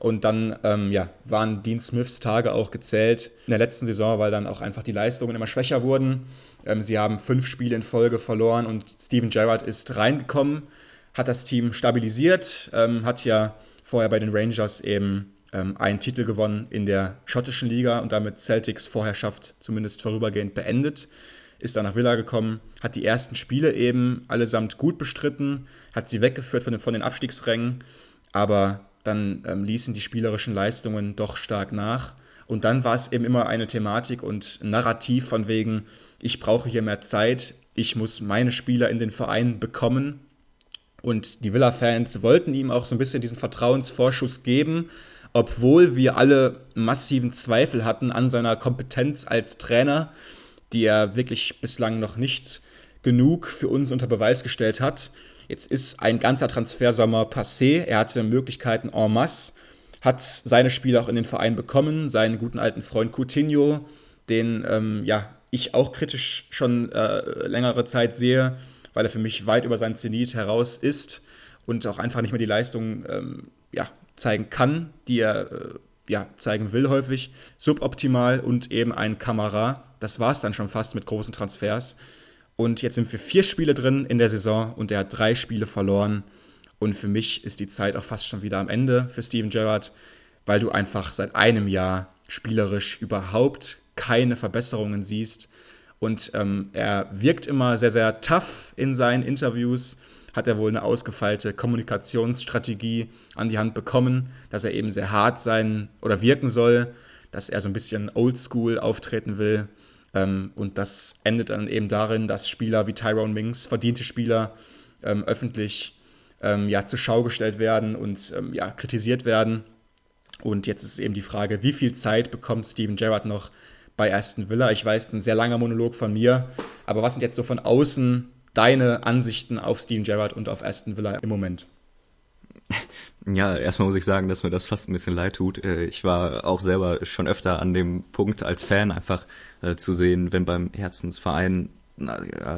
Speaker 2: Und dann ähm, ja, waren Dean Smiths Tage auch gezählt in der letzten Saison, weil dann auch einfach die Leistungen immer schwächer wurden. Ähm, sie haben fünf Spiele in Folge verloren und Steven Gerrard ist reingekommen, hat das Team stabilisiert, ähm, hat ja vorher bei den Rangers eben ähm, einen Titel gewonnen in der schottischen Liga und damit Celtics Vorherrschaft zumindest vorübergehend beendet. Ist dann nach Villa gekommen, hat die ersten Spiele eben allesamt gut bestritten, hat sie weggeführt von den, von den Abstiegsrängen, aber dann ähm, ließen die spielerischen Leistungen doch stark nach. Und dann war es eben immer eine Thematik und Narrativ von wegen, ich brauche hier mehr Zeit, ich muss meine Spieler in den Verein bekommen. Und die Villa-Fans wollten ihm auch so ein bisschen diesen Vertrauensvorschuss geben, obwohl wir alle massiven Zweifel hatten an seiner Kompetenz als Trainer, die er wirklich bislang noch nicht genug für uns unter Beweis gestellt hat. Jetzt ist ein ganzer Transfersommer passé. Er hatte Möglichkeiten en masse, hat seine Spiele auch in den Verein bekommen. Seinen guten alten Freund Coutinho, den ähm, ja, ich auch kritisch schon äh, längere Zeit sehe, weil er für mich weit über sein Zenit heraus ist und auch einfach nicht mehr die Leistung ähm, ja, zeigen kann, die er äh, ja, zeigen will häufig. Suboptimal und eben ein Kamera. Das war es dann schon fast mit großen Transfers. Und jetzt sind wir vier Spiele drin in der Saison und er hat drei Spiele verloren. Und für mich ist die Zeit auch fast schon wieder am Ende für Steven Gerrard, weil du einfach seit einem Jahr spielerisch überhaupt keine Verbesserungen siehst. Und ähm, er wirkt immer sehr, sehr tough in seinen Interviews, hat er wohl eine ausgefeilte Kommunikationsstrategie an die Hand bekommen, dass er eben sehr hart sein oder wirken soll, dass er so ein bisschen oldschool auftreten will. Ähm, und das endet dann eben darin, dass Spieler wie Tyrone Minks, verdiente Spieler, ähm, öffentlich ähm, ja, zur Schau gestellt werden und ähm, ja, kritisiert werden. Und jetzt ist eben die Frage, wie viel Zeit bekommt Steven Gerrard noch bei Aston Villa? Ich weiß, ein sehr langer Monolog von mir, aber was sind jetzt so von außen deine Ansichten auf Steven Gerrard und auf Aston Villa im Moment?
Speaker 3: Ja, erstmal muss ich sagen, dass mir das fast ein bisschen leid tut. Äh, ich war auch selber schon öfter an dem Punkt als Fan einfach äh, zu sehen, wenn beim Herzensverein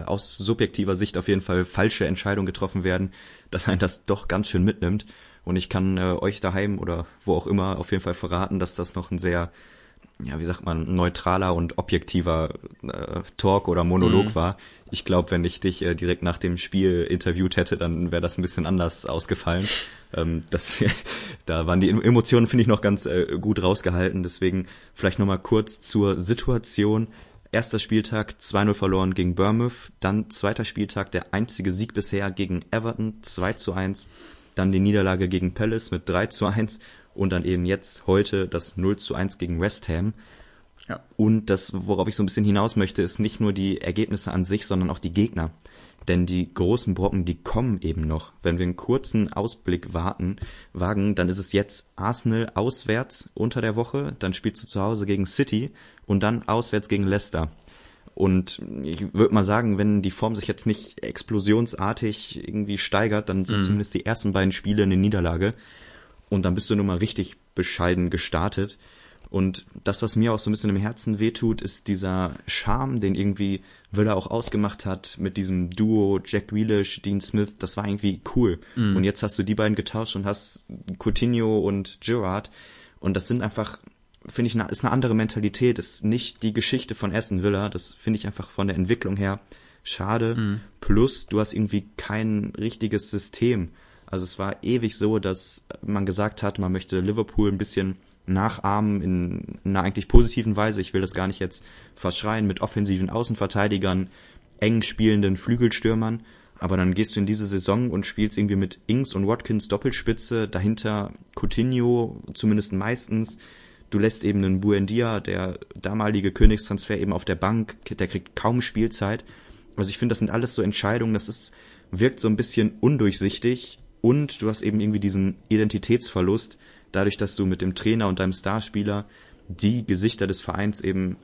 Speaker 3: aus subjektiver Sicht auf jeden Fall falsche Entscheidungen getroffen werden, dass ein das doch ganz schön mitnimmt. Und ich kann äh, euch daheim oder wo auch immer auf jeden Fall verraten, dass das noch ein sehr, ja, wie sagt man, neutraler und objektiver Talk oder Monolog mhm. war. Ich glaube, wenn ich dich äh, direkt nach dem Spiel interviewt hätte, dann wäre das ein bisschen anders ausgefallen. Ähm, das, da waren die Emotionen, finde ich, noch ganz äh, gut rausgehalten. Deswegen vielleicht nochmal kurz zur Situation. Erster Spieltag 2-0 verloren gegen Bournemouth, dann zweiter Spieltag der einzige Sieg bisher gegen Everton 2 zu 1 dann die Niederlage gegen Palace mit 3 zu 1 und dann eben jetzt heute das 0 zu 1 gegen West Ham. Ja. Und das, worauf ich so ein bisschen hinaus möchte, ist nicht nur die Ergebnisse an sich, sondern auch die Gegner. Denn die großen Brocken, die kommen eben noch. Wenn wir einen kurzen Ausblick warten, wagen, dann ist es jetzt Arsenal auswärts unter der Woche, dann spielst du zu Hause gegen City und dann auswärts gegen Leicester. Und ich würde mal sagen, wenn die Form sich jetzt nicht explosionsartig irgendwie steigert, dann sind mhm. zumindest die ersten beiden Spiele eine Niederlage. Und dann bist du nun mal richtig bescheiden gestartet. Und das, was mir auch so ein bisschen im Herzen wehtut, ist dieser Charme, den irgendwie Willer auch ausgemacht hat mit diesem Duo Jack Grealish, Dean Smith. Das war irgendwie cool. Mhm. Und jetzt hast du die beiden getauscht und hast Coutinho und Gerard. Und das sind einfach finde ich, eine, ist eine andere Mentalität, ist nicht die Geschichte von Aston Villa, das finde ich einfach von der Entwicklung her schade. Mhm. Plus, du hast irgendwie kein richtiges System. Also es war ewig so, dass man gesagt hat, man möchte Liverpool ein bisschen nachahmen in einer eigentlich positiven Weise. Ich will das gar nicht jetzt verschreien mit offensiven Außenverteidigern, eng spielenden Flügelstürmern. Aber dann gehst du in diese Saison und spielst irgendwie mit Ings und Watkins Doppelspitze, dahinter Coutinho, zumindest meistens, Du lässt eben einen Buendia, der damalige Königstransfer, eben auf der Bank, der kriegt kaum Spielzeit. Also ich finde, das sind alles so Entscheidungen, das ist, wirkt so ein bisschen undurchsichtig und du hast eben irgendwie diesen Identitätsverlust, dadurch, dass du mit dem Trainer und deinem Starspieler die Gesichter des Vereins eben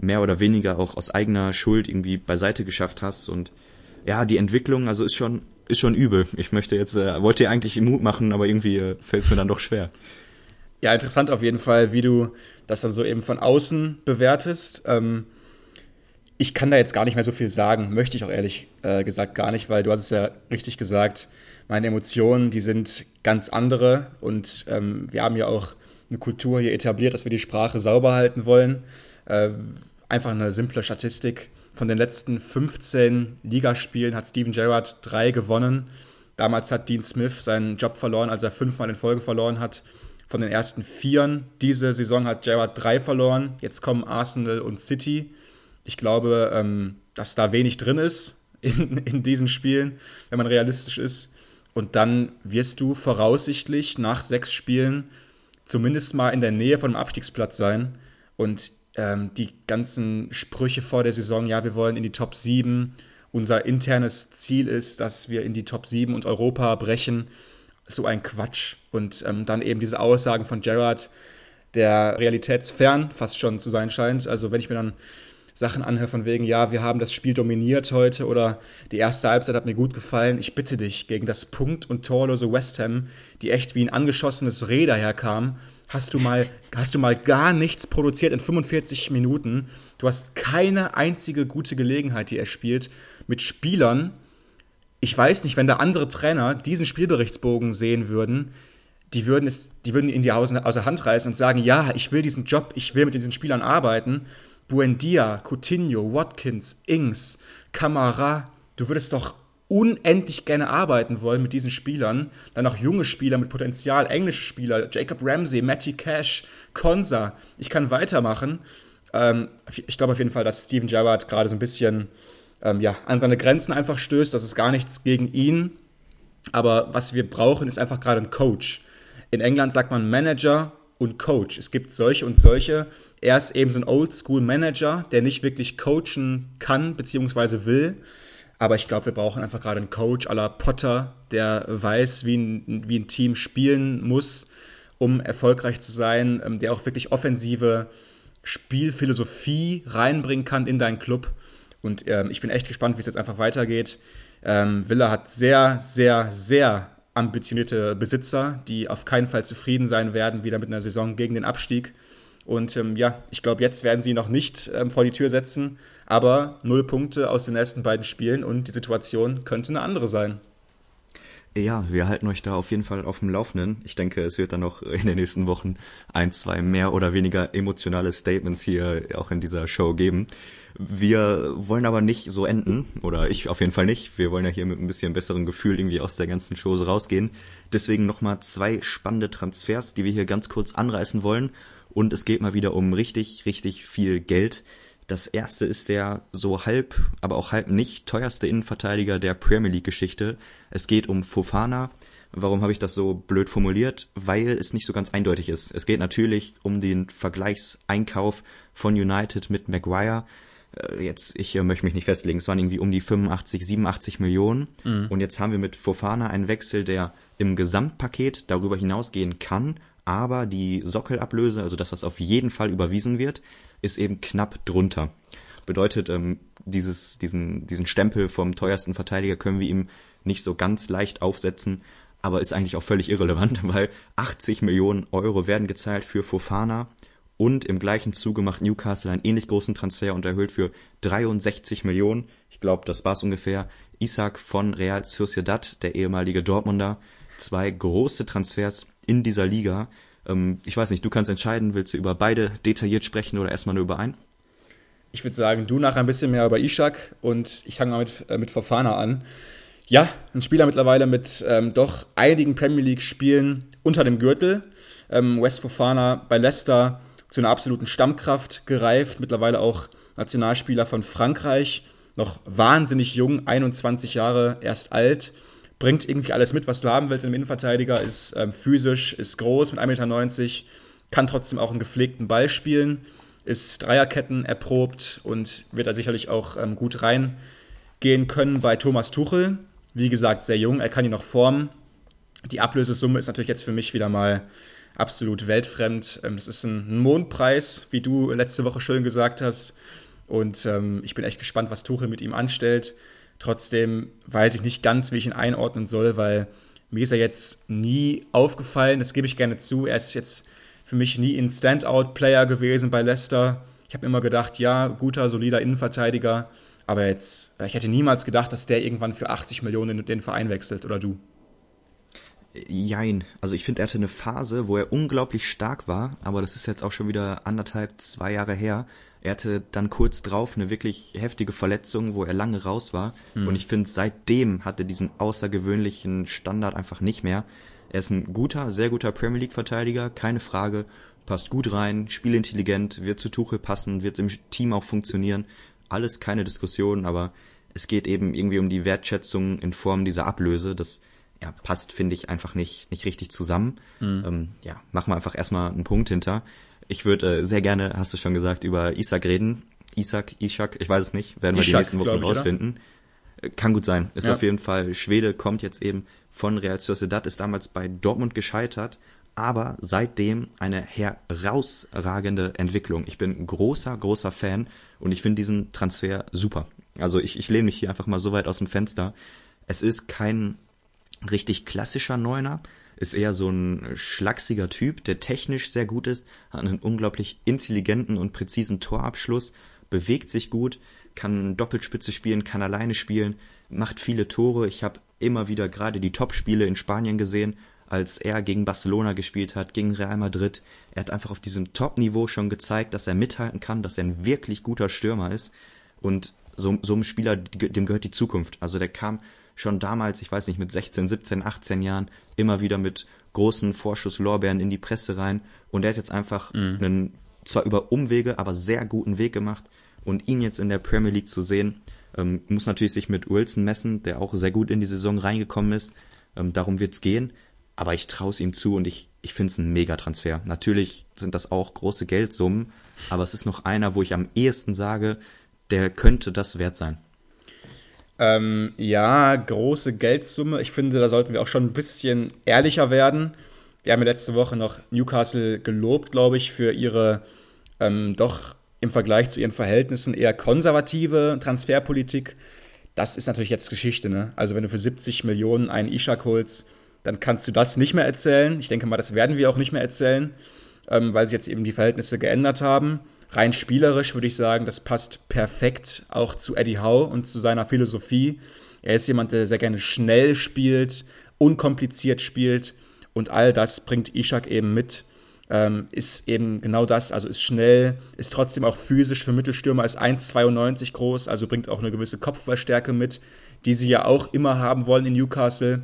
Speaker 3: mehr oder weniger auch aus eigener Schuld irgendwie beiseite geschafft hast und ja, die Entwicklung, also ist schon, ist schon übel. Ich möchte jetzt, äh, wollte dir eigentlich Mut machen, aber irgendwie äh, fällt es mir dann doch schwer.
Speaker 2: Ja, interessant auf jeden Fall, wie du das dann so eben von außen bewertest. Ähm, ich kann da jetzt gar nicht mehr so viel sagen, möchte ich auch ehrlich äh, gesagt gar nicht, weil du hast es ja richtig gesagt, meine Emotionen, die sind ganz andere und ähm, wir haben ja auch eine Kultur hier etabliert, dass wir die Sprache sauber halten wollen. Äh, einfach eine simple Statistik. Von den letzten 15 Ligaspielen hat Steven Gerrard drei gewonnen. Damals hat Dean Smith seinen Job verloren, als er fünfmal in Folge verloren hat von den ersten Vieren. Diese Saison hat Gerrard drei verloren. Jetzt kommen Arsenal und City. Ich glaube, ähm, dass da wenig drin ist in, in diesen Spielen, wenn man realistisch ist. Und dann wirst du voraussichtlich nach sechs Spielen zumindest mal in der Nähe von einem Abstiegsplatz sein. Und ähm, die ganzen Sprüche vor der Saison, ja, wir wollen in die Top 7. Unser internes Ziel ist, dass wir in die Top 7 und Europa brechen so ein Quatsch. Und ähm, dann eben diese Aussagen von Gerard, der realitätsfern fast schon zu sein scheint. Also wenn ich mir dann Sachen anhöre von wegen, ja, wir haben das Spiel dominiert heute oder die erste Halbzeit hat mir gut gefallen. Ich bitte dich, gegen das Punkt- und torlose West Ham, die echt wie ein angeschossenes Reh daherkam, hast du mal, hast du mal gar nichts produziert in 45 Minuten. Du hast keine einzige gute Gelegenheit, die er spielt, mit Spielern, ich weiß nicht, wenn da andere Trainer diesen Spielberichtsbogen sehen würden, die würden, es, die würden ihn die außer Hand reißen und sagen, ja, ich will diesen Job, ich will mit diesen Spielern arbeiten. Buendia, Coutinho, Watkins, Ings, Kamara, du würdest doch unendlich gerne arbeiten wollen mit diesen Spielern. Dann auch junge Spieler mit Potenzial, englische Spieler, Jacob Ramsey, Matty Cash, Konsa. Ich kann weitermachen. Ähm, ich glaube auf jeden Fall, dass Steven Gerrard gerade so ein bisschen ähm, ja, an seine Grenzen einfach stößt. Das ist gar nichts gegen ihn. Aber was wir brauchen, ist einfach gerade ein Coach. In England sagt man Manager und Coach. Es gibt solche und solche. Er ist eben so ein Oldschool-Manager, der nicht wirklich coachen kann bzw. will. Aber ich glaube, wir brauchen einfach gerade einen Coach la Potter, der weiß, wie ein, wie ein Team spielen muss, um erfolgreich zu sein, ähm, der auch wirklich offensive Spielphilosophie reinbringen kann in deinen Club. Und ähm, ich bin echt gespannt, wie es jetzt einfach weitergeht. Ähm, Villa hat sehr, sehr, sehr ambitionierte Besitzer, die auf keinen Fall zufrieden sein werden, wieder mit einer Saison gegen den Abstieg. Und ähm, ja, ich glaube, jetzt werden sie noch nicht ähm, vor die Tür setzen, aber null Punkte aus den ersten beiden Spielen und die Situation könnte eine andere sein.
Speaker 3: Ja, wir halten euch da auf jeden Fall auf dem Laufenden. Ich denke, es wird dann noch in den nächsten Wochen ein, zwei mehr oder weniger emotionale Statements hier auch in dieser Show geben. Wir wollen aber nicht so enden, oder ich auf jeden Fall nicht. Wir wollen ja hier mit ein bisschen besseren Gefühl irgendwie aus der ganzen Show rausgehen. Deswegen nochmal zwei spannende Transfers, die wir hier ganz kurz anreißen wollen. Und es geht mal wieder um richtig, richtig viel Geld. Das erste ist der so halb, aber auch halb nicht teuerste Innenverteidiger der Premier League Geschichte. Es geht um Fofana. Warum habe ich das so blöd formuliert? Weil es nicht so ganz eindeutig ist. Es geht natürlich um den Vergleichseinkauf von United mit Maguire. Äh, jetzt, ich äh, möchte mich nicht festlegen, es waren irgendwie um die 85, 87 Millionen. Mhm. Und jetzt haben wir mit Fofana einen Wechsel, der im Gesamtpaket darüber hinausgehen kann, aber die Sockelablöse, also das, was auf jeden Fall überwiesen wird, ist eben knapp drunter. Bedeutet, ähm, dieses, diesen, diesen Stempel vom teuersten Verteidiger können wir ihm nicht so ganz leicht aufsetzen, aber ist eigentlich auch völlig irrelevant, weil 80 Millionen Euro werden gezahlt für Fofana und im gleichen Zuge macht Newcastle einen ähnlich großen Transfer und erhöht für 63 Millionen, ich glaube, das war's ungefähr, Isaac von Real Sociedad, der ehemalige Dortmunder. Zwei große Transfers in dieser Liga. Ähm, ich weiß nicht, du kannst entscheiden, willst du über beide detailliert sprechen oder erstmal nur über einen?
Speaker 2: Ich würde sagen, du nachher ein bisschen mehr über Ishak und ich fange mal mit, äh, mit Fofana an. Ja, ein Spieler mittlerweile mit ähm, doch einigen Premier League-Spielen unter dem Gürtel. Ähm, West Fofana bei Leicester zu einer absoluten Stammkraft gereift, mittlerweile auch Nationalspieler von Frankreich, noch wahnsinnig jung, 21 Jahre erst alt, bringt irgendwie alles mit, was du haben willst im Innenverteidiger, ist ähm, physisch, ist groß mit 1,90 Meter, kann trotzdem auch einen gepflegten Ball spielen, ist Dreierketten erprobt und wird da sicherlich auch ähm, gut reingehen können bei Thomas Tuchel. Wie gesagt, sehr jung, er kann ihn noch formen. Die Ablösesumme ist natürlich jetzt für mich wieder mal absolut weltfremd. Ähm, das ist ein Mondpreis, wie du letzte Woche schön gesagt hast. Und ähm, ich bin echt gespannt, was Tuchel mit ihm anstellt. Trotzdem weiß ich nicht ganz, wie ich ihn einordnen soll, weil mir ist er jetzt nie aufgefallen. Das gebe ich gerne zu. Er ist jetzt für mich nie ein Standout-Player gewesen bei Leicester. Ich habe immer gedacht, ja, guter, solider Innenverteidiger. Aber jetzt, ich hätte niemals gedacht, dass der irgendwann für 80 Millionen den Verein wechselt, oder du?
Speaker 3: Jein. Also ich finde, er hatte eine Phase, wo er unglaublich stark war, aber das ist jetzt auch schon wieder anderthalb, zwei Jahre her. Er hatte dann kurz drauf eine wirklich heftige Verletzung, wo er lange raus war. Hm. Und ich finde, seitdem hat er diesen außergewöhnlichen Standard einfach nicht mehr. Er ist ein guter, sehr guter Premier League Verteidiger, keine Frage. Passt gut rein, spielintelligent, wird zu Tuchel passen, wird im Team auch funktionieren. Alles keine Diskussion, aber es geht eben irgendwie um die Wertschätzung in Form dieser Ablöse. Das ja, passt, finde ich, einfach nicht, nicht richtig zusammen. Mhm. Ähm, ja, machen wir einfach erstmal einen Punkt hinter. Ich würde äh, sehr gerne, hast du schon gesagt, über Isaac reden. Isaac, Ishak, ich weiß es nicht, werden wir Ishak, die nächsten Wochen rausfinden. Oder? Äh, kann gut sein. Ist ja. auf jeden Fall Schwede, kommt jetzt eben von Real Sociedad, ist damals bei Dortmund gescheitert, aber seitdem eine herausragende Entwicklung. Ich bin großer, großer Fan und ich finde diesen Transfer super. Also ich, ich lehne mich hier einfach mal so weit aus dem Fenster. Es ist kein richtig klassischer Neuner, ist eher so ein schlachsiger Typ, der technisch sehr gut ist, hat einen unglaublich intelligenten und präzisen Torabschluss, bewegt sich gut, kann Doppelspitze spielen, kann alleine spielen, macht viele Tore. Ich habe immer wieder gerade die Topspiele in Spanien gesehen, als er gegen Barcelona gespielt hat, gegen Real Madrid. Er hat einfach auf diesem Top-Niveau schon gezeigt, dass er mithalten kann, dass er ein wirklich guter Stürmer ist. Und so, so einem Spieler, dem gehört die Zukunft. Also der kam schon damals, ich weiß nicht, mit 16, 17, 18 Jahren immer wieder mit großen Vorschusslorbeeren in die Presse rein und er hat jetzt einfach mhm. einen zwar über Umwege, aber sehr guten Weg gemacht und ihn jetzt in der Premier League zu sehen, ähm, muss natürlich sich mit Wilson messen, der auch sehr gut in die Saison reingekommen ist, Ähm, darum wird's gehen. Aber ich traue es ihm zu und ich, ich finde es ein Megatransfer. Natürlich sind das auch große Geldsummen, aber es ist noch einer, wo ich am ehesten sage, der könnte das wert sein.
Speaker 2: Ähm, ja, große Geldsumme. Ich finde, da sollten wir auch schon ein bisschen ehrlicher werden. Wir haben ja letzte Woche noch Newcastle gelobt, glaube ich, für ihre ähm, doch im Vergleich zu ihren Verhältnissen eher konservative Transferpolitik. Das ist natürlich jetzt Geschichte. Ne? Also wenn du für 70 Millionen einen Ishak holst, dann kannst du das nicht mehr erzählen. Ich denke mal, das werden wir auch nicht mehr erzählen, ähm, weil sich jetzt eben die Verhältnisse geändert haben. Rein spielerisch würde ich sagen, das passt perfekt auch zu Eddie Howe und zu seiner Philosophie. Er ist jemand, der sehr gerne schnell spielt, unkompliziert spielt und all das bringt Ishak eben mit. Ähm, ist eben genau das, also ist schnell, ist trotzdem auch physisch für Mittelstürmer, ist 1,92 groß, also bringt auch eine gewisse Kopfballstärke mit, die sie ja auch immer haben wollen in Newcastle.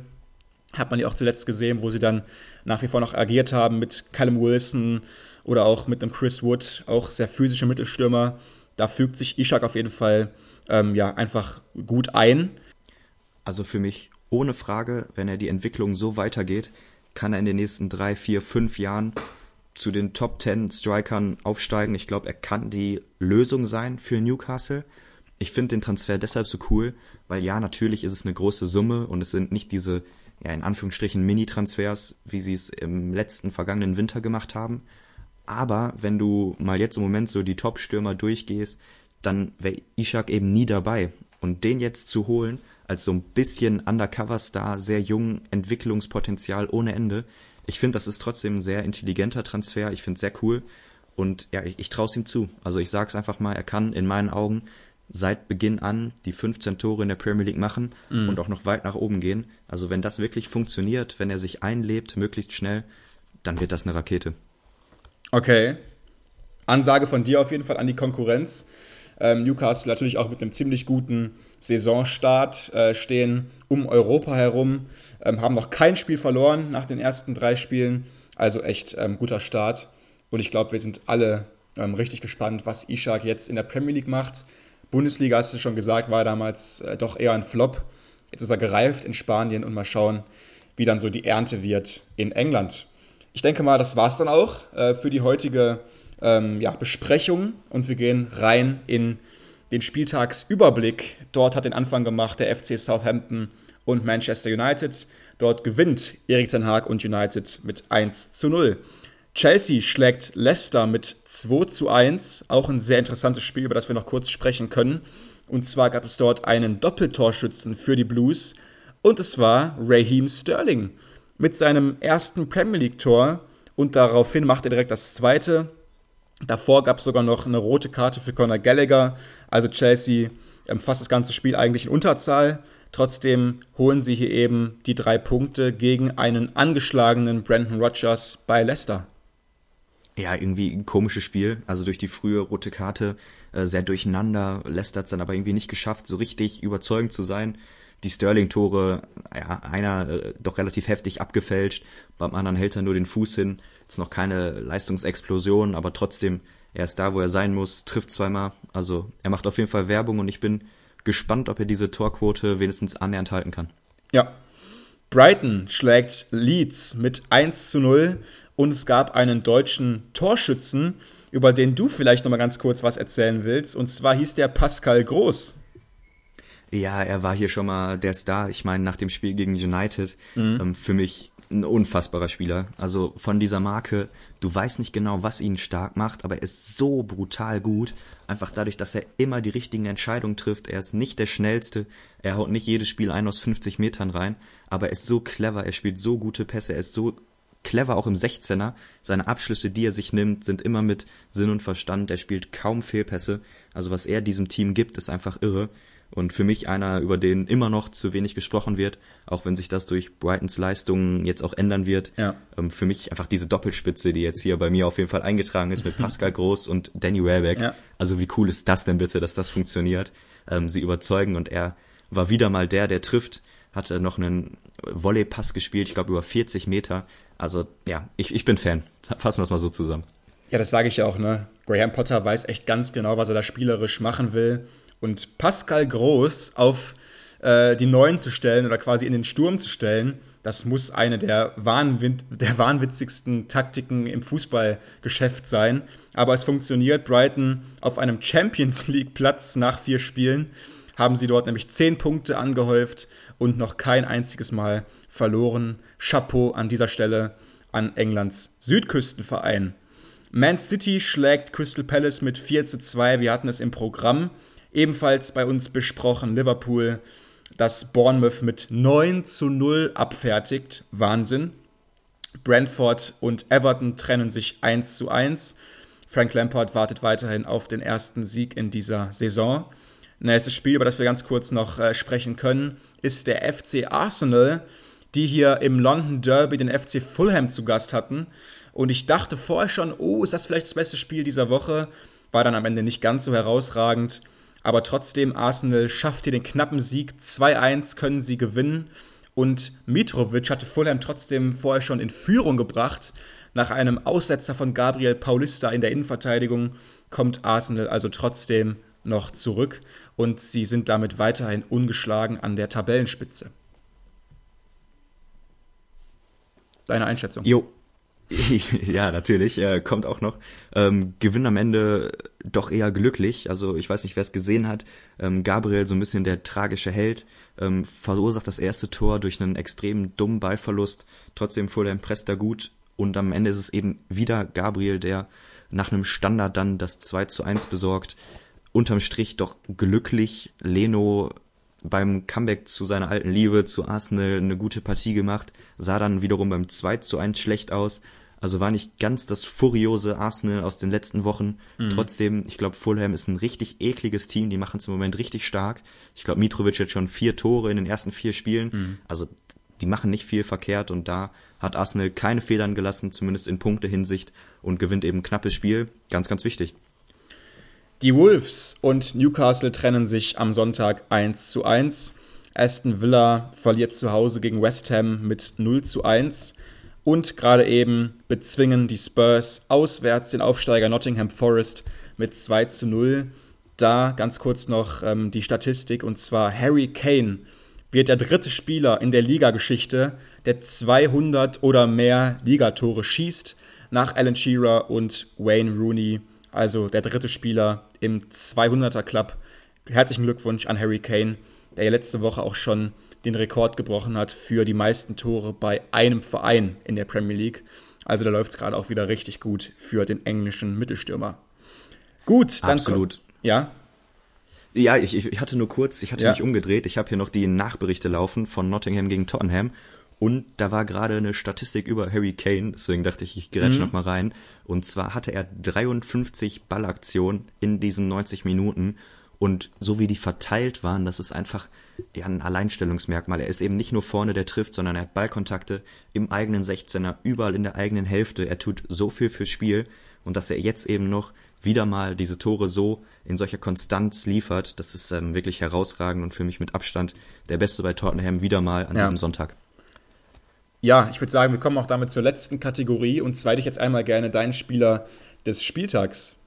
Speaker 2: Hat man ja auch zuletzt gesehen, wo sie dann nach wie vor noch agiert haben mit Callum Wilson oder auch mit einem Chris Wood, auch sehr physische Mittelstürmer. Da fügt sich Ishak auf jeden Fall ähm, ja, einfach gut ein.
Speaker 3: Also für mich ohne Frage, wenn er die Entwicklung so weitergeht, kann er in den nächsten drei, vier, fünf Jahren zu den Top Ten Strikern aufsteigen. Ich glaube, er kann die Lösung sein für Newcastle. Ich finde den Transfer deshalb so cool, weil ja, natürlich ist es eine große Summe und es sind nicht diese ja, in Anführungsstrichen Mini-Transfers, wie sie es im letzten vergangenen Winter gemacht haben. Aber wenn du mal jetzt im Moment so die Top-Stürmer durchgehst, dann wäre Ishak eben nie dabei. Und den jetzt zu holen, als so ein bisschen Undercover-Star, sehr jung, Entwicklungspotenzial ohne Ende, ich finde, das ist trotzdem ein sehr intelligenter Transfer. Ich finde es sehr cool. Und ja, ich, ich traue es ihm zu. Also ich sage es einfach mal, er kann in meinen Augen seit Beginn an die 15 Tore in der Premier League machen mhm. und auch noch weit nach oben gehen. Also wenn das wirklich funktioniert, wenn er sich einlebt, möglichst schnell, dann wird das eine Rakete.
Speaker 2: Okay. Ansage von dir auf jeden Fall an die Konkurrenz. Ähm, Newcastle natürlich auch mit einem ziemlich guten Saisonstart äh, stehen um Europa herum, ähm, haben noch kein Spiel verloren nach den ersten drei Spielen. Also echt ähm, guter Start. Und ich glaube, wir sind alle ähm, richtig gespannt, was Ishak jetzt in der Premier League macht. Bundesliga, hast du schon gesagt, war damals äh, doch eher ein Flop. Jetzt ist er gereift in Spanien und mal schauen, wie dann so die Ernte wird in England. Ich denke mal, das war es dann auch äh, für die heutige ähm, ja, Besprechung und wir gehen rein in den Spieltagsüberblick. Dort hat den Anfang gemacht der FC Southampton und Manchester United. Dort gewinnt Erik Ten Haag und United mit 1 zu 0. Chelsea schlägt Leicester mit 2 zu 1. Auch ein sehr interessantes Spiel, über das wir noch kurz sprechen können. Und zwar gab es dort einen Doppeltorschützen für die Blues. Und es war Raheem Sterling mit seinem ersten Premier League-Tor. Und daraufhin macht er direkt das zweite. Davor gab es sogar noch eine rote Karte für Conor Gallagher. Also Chelsea fast das ganze Spiel eigentlich in Unterzahl. Trotzdem holen sie hier eben die drei Punkte gegen einen angeschlagenen Brandon Rogers bei Leicester
Speaker 3: ja, irgendwie ein komisches Spiel. Also durch die frühe rote Karte äh, sehr durcheinander. Leicester hat dann aber irgendwie nicht geschafft, so richtig überzeugend zu sein. Die Sterling-Tore, ja, einer äh, doch relativ heftig abgefälscht, beim anderen hält er nur den Fuß hin. Ist noch keine Leistungsexplosion, aber trotzdem, er ist da, wo er sein muss, trifft zweimal. Also er macht auf jeden Fall Werbung und ich bin gespannt, ob er diese Torquote wenigstens annähernd halten kann.
Speaker 2: Ja. Brighton schlägt Leeds mit 1 zu 0 und es gab einen deutschen Torschützen, über den du vielleicht noch mal ganz kurz was erzählen willst. Und zwar hieß der Pascal Groß.
Speaker 3: Ja, er war hier schon mal der Star. Ich meine, nach dem Spiel gegen United, mhm. ähm, für mich ein unfassbarer Spieler. Also von dieser Marke, du weißt nicht genau, was ihn stark macht, aber er ist so brutal gut. Einfach dadurch, dass er immer die richtigen Entscheidungen trifft. Er ist nicht der schnellste. Er haut nicht jedes Spiel ein aus 50 Metern rein, aber er ist so clever. Er spielt so gute Pässe. Er ist so clever auch im 16er. Seine Abschlüsse, die er sich nimmt, sind immer mit Sinn und Verstand. Er spielt kaum Fehlpässe. Also was er diesem Team gibt, ist einfach irre. Und für mich einer, über den immer noch zu wenig gesprochen wird, auch wenn sich das durch Brightons Leistungen jetzt auch ändern wird. Ja. Ähm, für mich einfach diese Doppelspitze, die jetzt hier bei mir auf jeden Fall eingetragen ist mit Pascal Groß und Danny Welbeck. Ja. Also wie cool ist das denn bitte, dass das funktioniert? Ähm, sie überzeugen und er war wieder mal der, der trifft, hatte noch einen Volley-Pass gespielt, ich glaube über 40 Meter. Also ja, ich, ich bin Fan. Fassen wir es mal so zusammen.
Speaker 2: Ja, das sage ich ja auch, ne? Graham Potter weiß echt ganz genau, was er da spielerisch machen will. Und Pascal Groß auf äh, die Neuen zu stellen oder quasi in den Sturm zu stellen, das muss eine der, wahnwind, der wahnwitzigsten Taktiken im Fußballgeschäft sein. Aber es funktioniert. Brighton auf einem Champions League-Platz nach vier Spielen haben sie dort nämlich zehn Punkte angehäuft und noch kein einziges Mal verloren. Chapeau an dieser Stelle an Englands Südküstenverein. Man City schlägt Crystal Palace mit 4 zu 2. Wir hatten es im Programm ebenfalls bei uns besprochen. Liverpool, das Bournemouth mit 9 zu 0 abfertigt. Wahnsinn. Brentford und Everton trennen sich 1 zu 1. Frank Lampard wartet weiterhin auf den ersten Sieg in dieser Saison. Nächstes Spiel, über das wir ganz kurz noch äh, sprechen können, ist der FC Arsenal, die hier im London Derby den FC Fulham zu Gast hatten. Und ich dachte vorher schon, oh, ist das vielleicht das beste Spiel dieser Woche? War dann am Ende nicht ganz so herausragend. Aber trotzdem, Arsenal schafft hier den knappen Sieg. 2-1 können sie gewinnen. Und Mitrovic hatte Fulham trotzdem vorher schon in Führung gebracht. Nach einem Aussetzer von Gabriel Paulista in der Innenverteidigung kommt Arsenal also trotzdem noch zurück und sie sind damit weiterhin ungeschlagen an der Tabellenspitze. Deine Einschätzung?
Speaker 3: Jo. ja, natürlich, äh, kommt auch noch. Ähm, Gewinn am Ende doch eher glücklich. Also ich weiß nicht, wer es gesehen hat. Ähm, Gabriel, so ein bisschen der tragische Held, ähm, verursacht das erste Tor durch einen extrem dummen Ballverlust. Trotzdem fuhr der Impress gut. Und am Ende ist es eben wieder Gabriel, der nach einem Standard dann das 2 zu 1 besorgt unterm Strich doch glücklich. Leno beim Comeback zu seiner alten Liebe, zu Arsenal, eine gute Partie gemacht, sah dann wiederum beim 2 zu 1 schlecht aus. Also war nicht ganz das furiose Arsenal aus den letzten Wochen. Mhm. Trotzdem, ich glaube, Fulham ist ein richtig ekliges Team. Die machen es im Moment richtig stark. Ich glaube, Mitrovic hat schon vier Tore in den ersten vier Spielen. Mhm. Also die machen nicht viel verkehrt und da hat Arsenal keine Federn gelassen, zumindest in Punktehinsicht und gewinnt eben knappes Spiel. Ganz, ganz wichtig.
Speaker 2: Die Wolves und Newcastle trennen sich am Sonntag 1 zu 1. Aston Villa verliert zu Hause gegen West Ham mit 0 zu 1. Und gerade eben bezwingen die Spurs auswärts den Aufsteiger Nottingham Forest mit 2 zu 0. Da ganz kurz noch ähm, die Statistik und zwar Harry Kane wird der dritte Spieler in der Ligageschichte, der 200 oder mehr Ligatore schießt, nach Alan Shearer und Wayne Rooney also der dritte Spieler im 200er Club. Herzlichen Glückwunsch an Harry Kane, der ja letzte Woche auch schon den Rekord gebrochen hat für die meisten Tore bei einem Verein in der Premier League. Also da läuft es gerade auch wieder richtig gut für den englischen Mittelstürmer. Gut, dann
Speaker 3: Absolut.
Speaker 2: Ja.
Speaker 3: Ja, ich, ich hatte nur kurz, ich hatte ja. mich umgedreht. Ich habe hier noch die Nachberichte laufen von Nottingham gegen Tottenham und da war gerade eine Statistik über Harry Kane, deswegen dachte ich, ich grätsche mhm. noch mal rein. Und zwar hatte er 53 Ballaktionen in diesen 90 Minuten. Und so wie die verteilt waren, das ist einfach ja, ein Alleinstellungsmerkmal. Er ist eben nicht nur vorne, der trifft, sondern er hat Ballkontakte im eigenen 16er, überall in der eigenen Hälfte. Er tut so viel fürs Spiel. Und dass er jetzt eben noch wieder mal diese Tore so in solcher Konstanz liefert, das ist ähm, wirklich herausragend und für mich mit Abstand der Beste bei Tottenham wieder mal an ja. diesem Sonntag.
Speaker 2: Ja, ich würde sagen, wir kommen auch damit zur letzten Kategorie und zwar hätte ich jetzt einmal gerne deinen Spieler des Spieltags.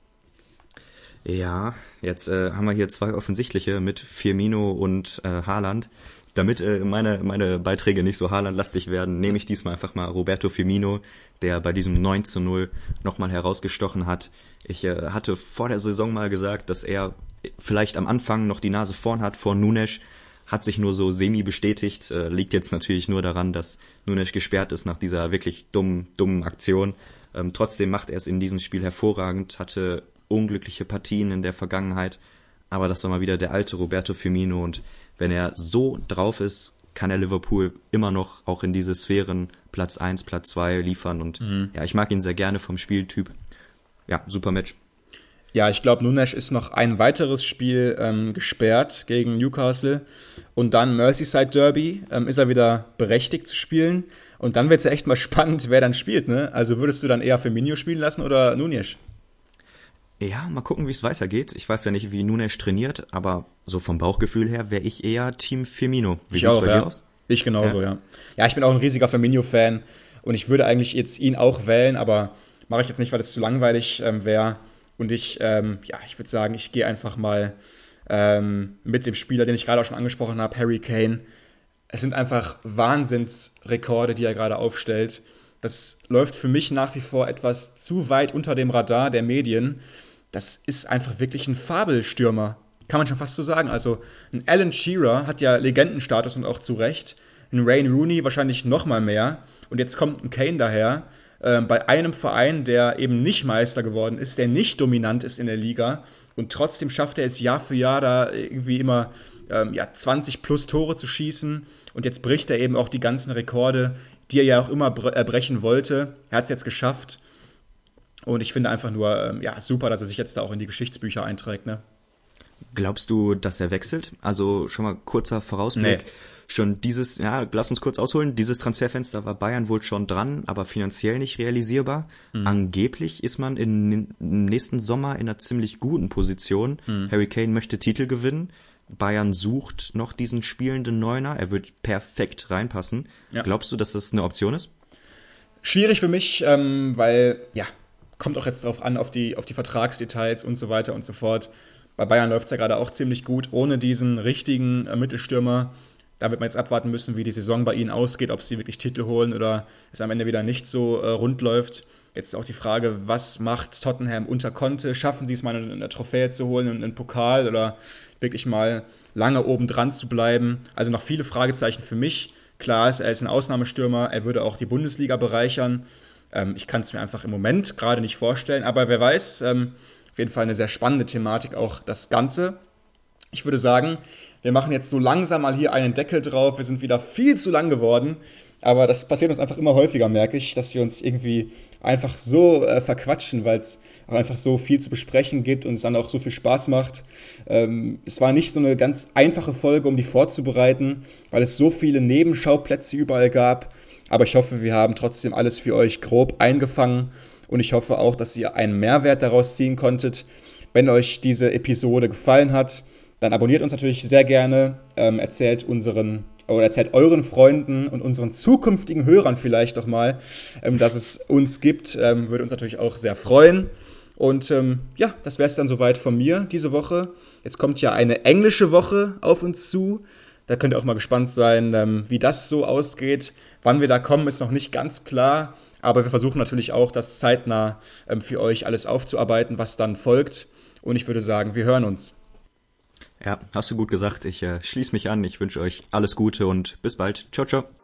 Speaker 3: Ja, jetzt äh, haben wir hier zwei offensichtliche mit Firmino und äh, Haaland. Damit äh, meine, meine Beiträge nicht so Haaland-lastig werden, nehme ich diesmal einfach mal Roberto Firmino, der bei diesem 9 zu 0 nochmal herausgestochen hat. Ich äh, hatte vor der Saison mal gesagt, dass er vielleicht am Anfang noch die Nase vorn hat vor Nunes, hat sich nur so semi bestätigt. Äh, liegt jetzt natürlich nur daran, dass Nunes gesperrt ist nach dieser wirklich dummen, dummen Aktion. Ähm, trotzdem macht er es in diesem Spiel hervorragend, hatte unglückliche Partien in der Vergangenheit, aber das war mal wieder der alte Roberto Firmino und wenn er so drauf ist, kann er Liverpool immer noch auch in diese Sphären Platz 1, Platz 2 liefern und mhm. ja, ich mag ihn sehr gerne vom Spieltyp. Ja, super Match.
Speaker 2: Ja, ich glaube, Nunes ist noch ein weiteres Spiel ähm, gesperrt gegen Newcastle. Und dann Merseyside Derby ähm, ist er wieder berechtigt zu spielen. Und dann wird es ja echt mal spannend, wer dann spielt. Ne? Also würdest du dann eher Firmino spielen lassen oder Nunes?
Speaker 3: Ja, mal gucken, wie es weitergeht. Ich weiß ja nicht, wie Nunes trainiert, aber so vom Bauchgefühl her wäre ich eher Team Firmino.
Speaker 2: Wie sieht es bei ja. dir aus? Ich genauso, ja. ja. Ja, ich bin auch ein riesiger Firmino-Fan und ich würde eigentlich jetzt ihn auch wählen, aber mache ich jetzt nicht, weil es zu langweilig ähm, wäre. Und ich, ähm, ja, ich würde sagen, ich gehe einfach mal ähm, mit dem Spieler, den ich gerade auch schon angesprochen habe, Harry Kane. Es sind einfach Wahnsinnsrekorde, die er gerade aufstellt. Das läuft für mich nach wie vor etwas zu weit unter dem Radar der Medien. Das ist einfach wirklich ein Fabelstürmer. Kann man schon fast so sagen. Also ein Alan Shearer hat ja Legendenstatus und auch zu Recht. Ein Wayne Rooney wahrscheinlich noch mal mehr. Und jetzt kommt ein Kane daher, äh, bei einem Verein, der eben nicht Meister geworden ist, der nicht dominant ist in der Liga. Und trotzdem schafft er es Jahr für Jahr da irgendwie immer ähm, ja, 20 plus Tore zu schießen. Und jetzt bricht er eben auch die ganzen Rekorde, die er ja auch immer äh, brechen wollte. Er hat es jetzt geschafft. Und ich finde einfach nur ähm, ja, super, dass er sich jetzt da auch in die Geschichtsbücher einträgt. Ne?
Speaker 3: Glaubst du, dass er wechselt? Also schon mal kurzer Vorausblick. Nee. Schon dieses, ja, lass uns kurz ausholen. Dieses Transferfenster war Bayern wohl schon dran, aber finanziell nicht realisierbar. Mhm. Angeblich ist man in, im nächsten Sommer in einer ziemlich guten Position. Mhm. Harry Kane möchte Titel gewinnen. Bayern sucht noch diesen spielenden Neuner. Er wird perfekt reinpassen. Ja. Glaubst du, dass das eine Option ist?
Speaker 2: Schwierig für mich, ähm, weil, ja, kommt auch jetzt drauf an, auf die, auf die Vertragsdetails und so weiter und so fort. Bei Bayern läuft es ja gerade auch ziemlich gut, ohne diesen richtigen äh, Mittelstürmer. Da wird man jetzt abwarten müssen, wie die Saison bei ihnen ausgeht, ob sie wirklich Titel holen oder es am Ende wieder nicht so äh, rund läuft. Jetzt auch die Frage, was macht Tottenham unter Conte? Schaffen sie es mal eine, eine Trophäe zu holen und einen Pokal oder wirklich mal lange oben dran zu bleiben? Also noch viele Fragezeichen für mich. Klar ist, er ist ein Ausnahmestürmer, er würde auch die Bundesliga bereichern. Ähm, ich kann es mir einfach im Moment gerade nicht vorstellen, aber wer weiß, ähm, auf jeden Fall eine sehr spannende Thematik auch das Ganze. Ich würde sagen, wir machen jetzt so langsam mal hier einen Deckel drauf. Wir sind wieder viel zu lang geworden. Aber das passiert uns einfach immer häufiger, merke ich, dass wir uns irgendwie einfach so äh, verquatschen, weil es auch einfach so viel zu besprechen gibt und es dann auch so viel Spaß macht. Ähm, es war nicht so eine ganz einfache Folge, um die vorzubereiten, weil es so viele Nebenschauplätze überall gab. Aber ich hoffe, wir haben trotzdem alles für euch grob eingefangen und ich hoffe auch, dass ihr einen Mehrwert daraus ziehen konntet. Wenn euch diese Episode gefallen hat, dann abonniert uns natürlich sehr gerne, ähm, erzählt unseren oder erzählt euren Freunden und unseren zukünftigen Hörern vielleicht doch mal, ähm, dass es uns gibt. Ähm, würde uns natürlich auch sehr freuen. Und ähm, ja, das wäre es dann soweit von mir diese Woche. Jetzt kommt ja eine englische Woche auf uns zu. Da könnt ihr auch mal gespannt sein, ähm, wie das so ausgeht. Wann wir da kommen, ist noch nicht ganz klar. Aber wir versuchen natürlich auch, das zeitnah ähm, für euch alles aufzuarbeiten, was dann folgt. Und ich würde sagen, wir hören uns.
Speaker 3: Ja, hast du gut gesagt. Ich äh, schließe mich an. Ich wünsche euch alles Gute und bis bald. Ciao, ciao.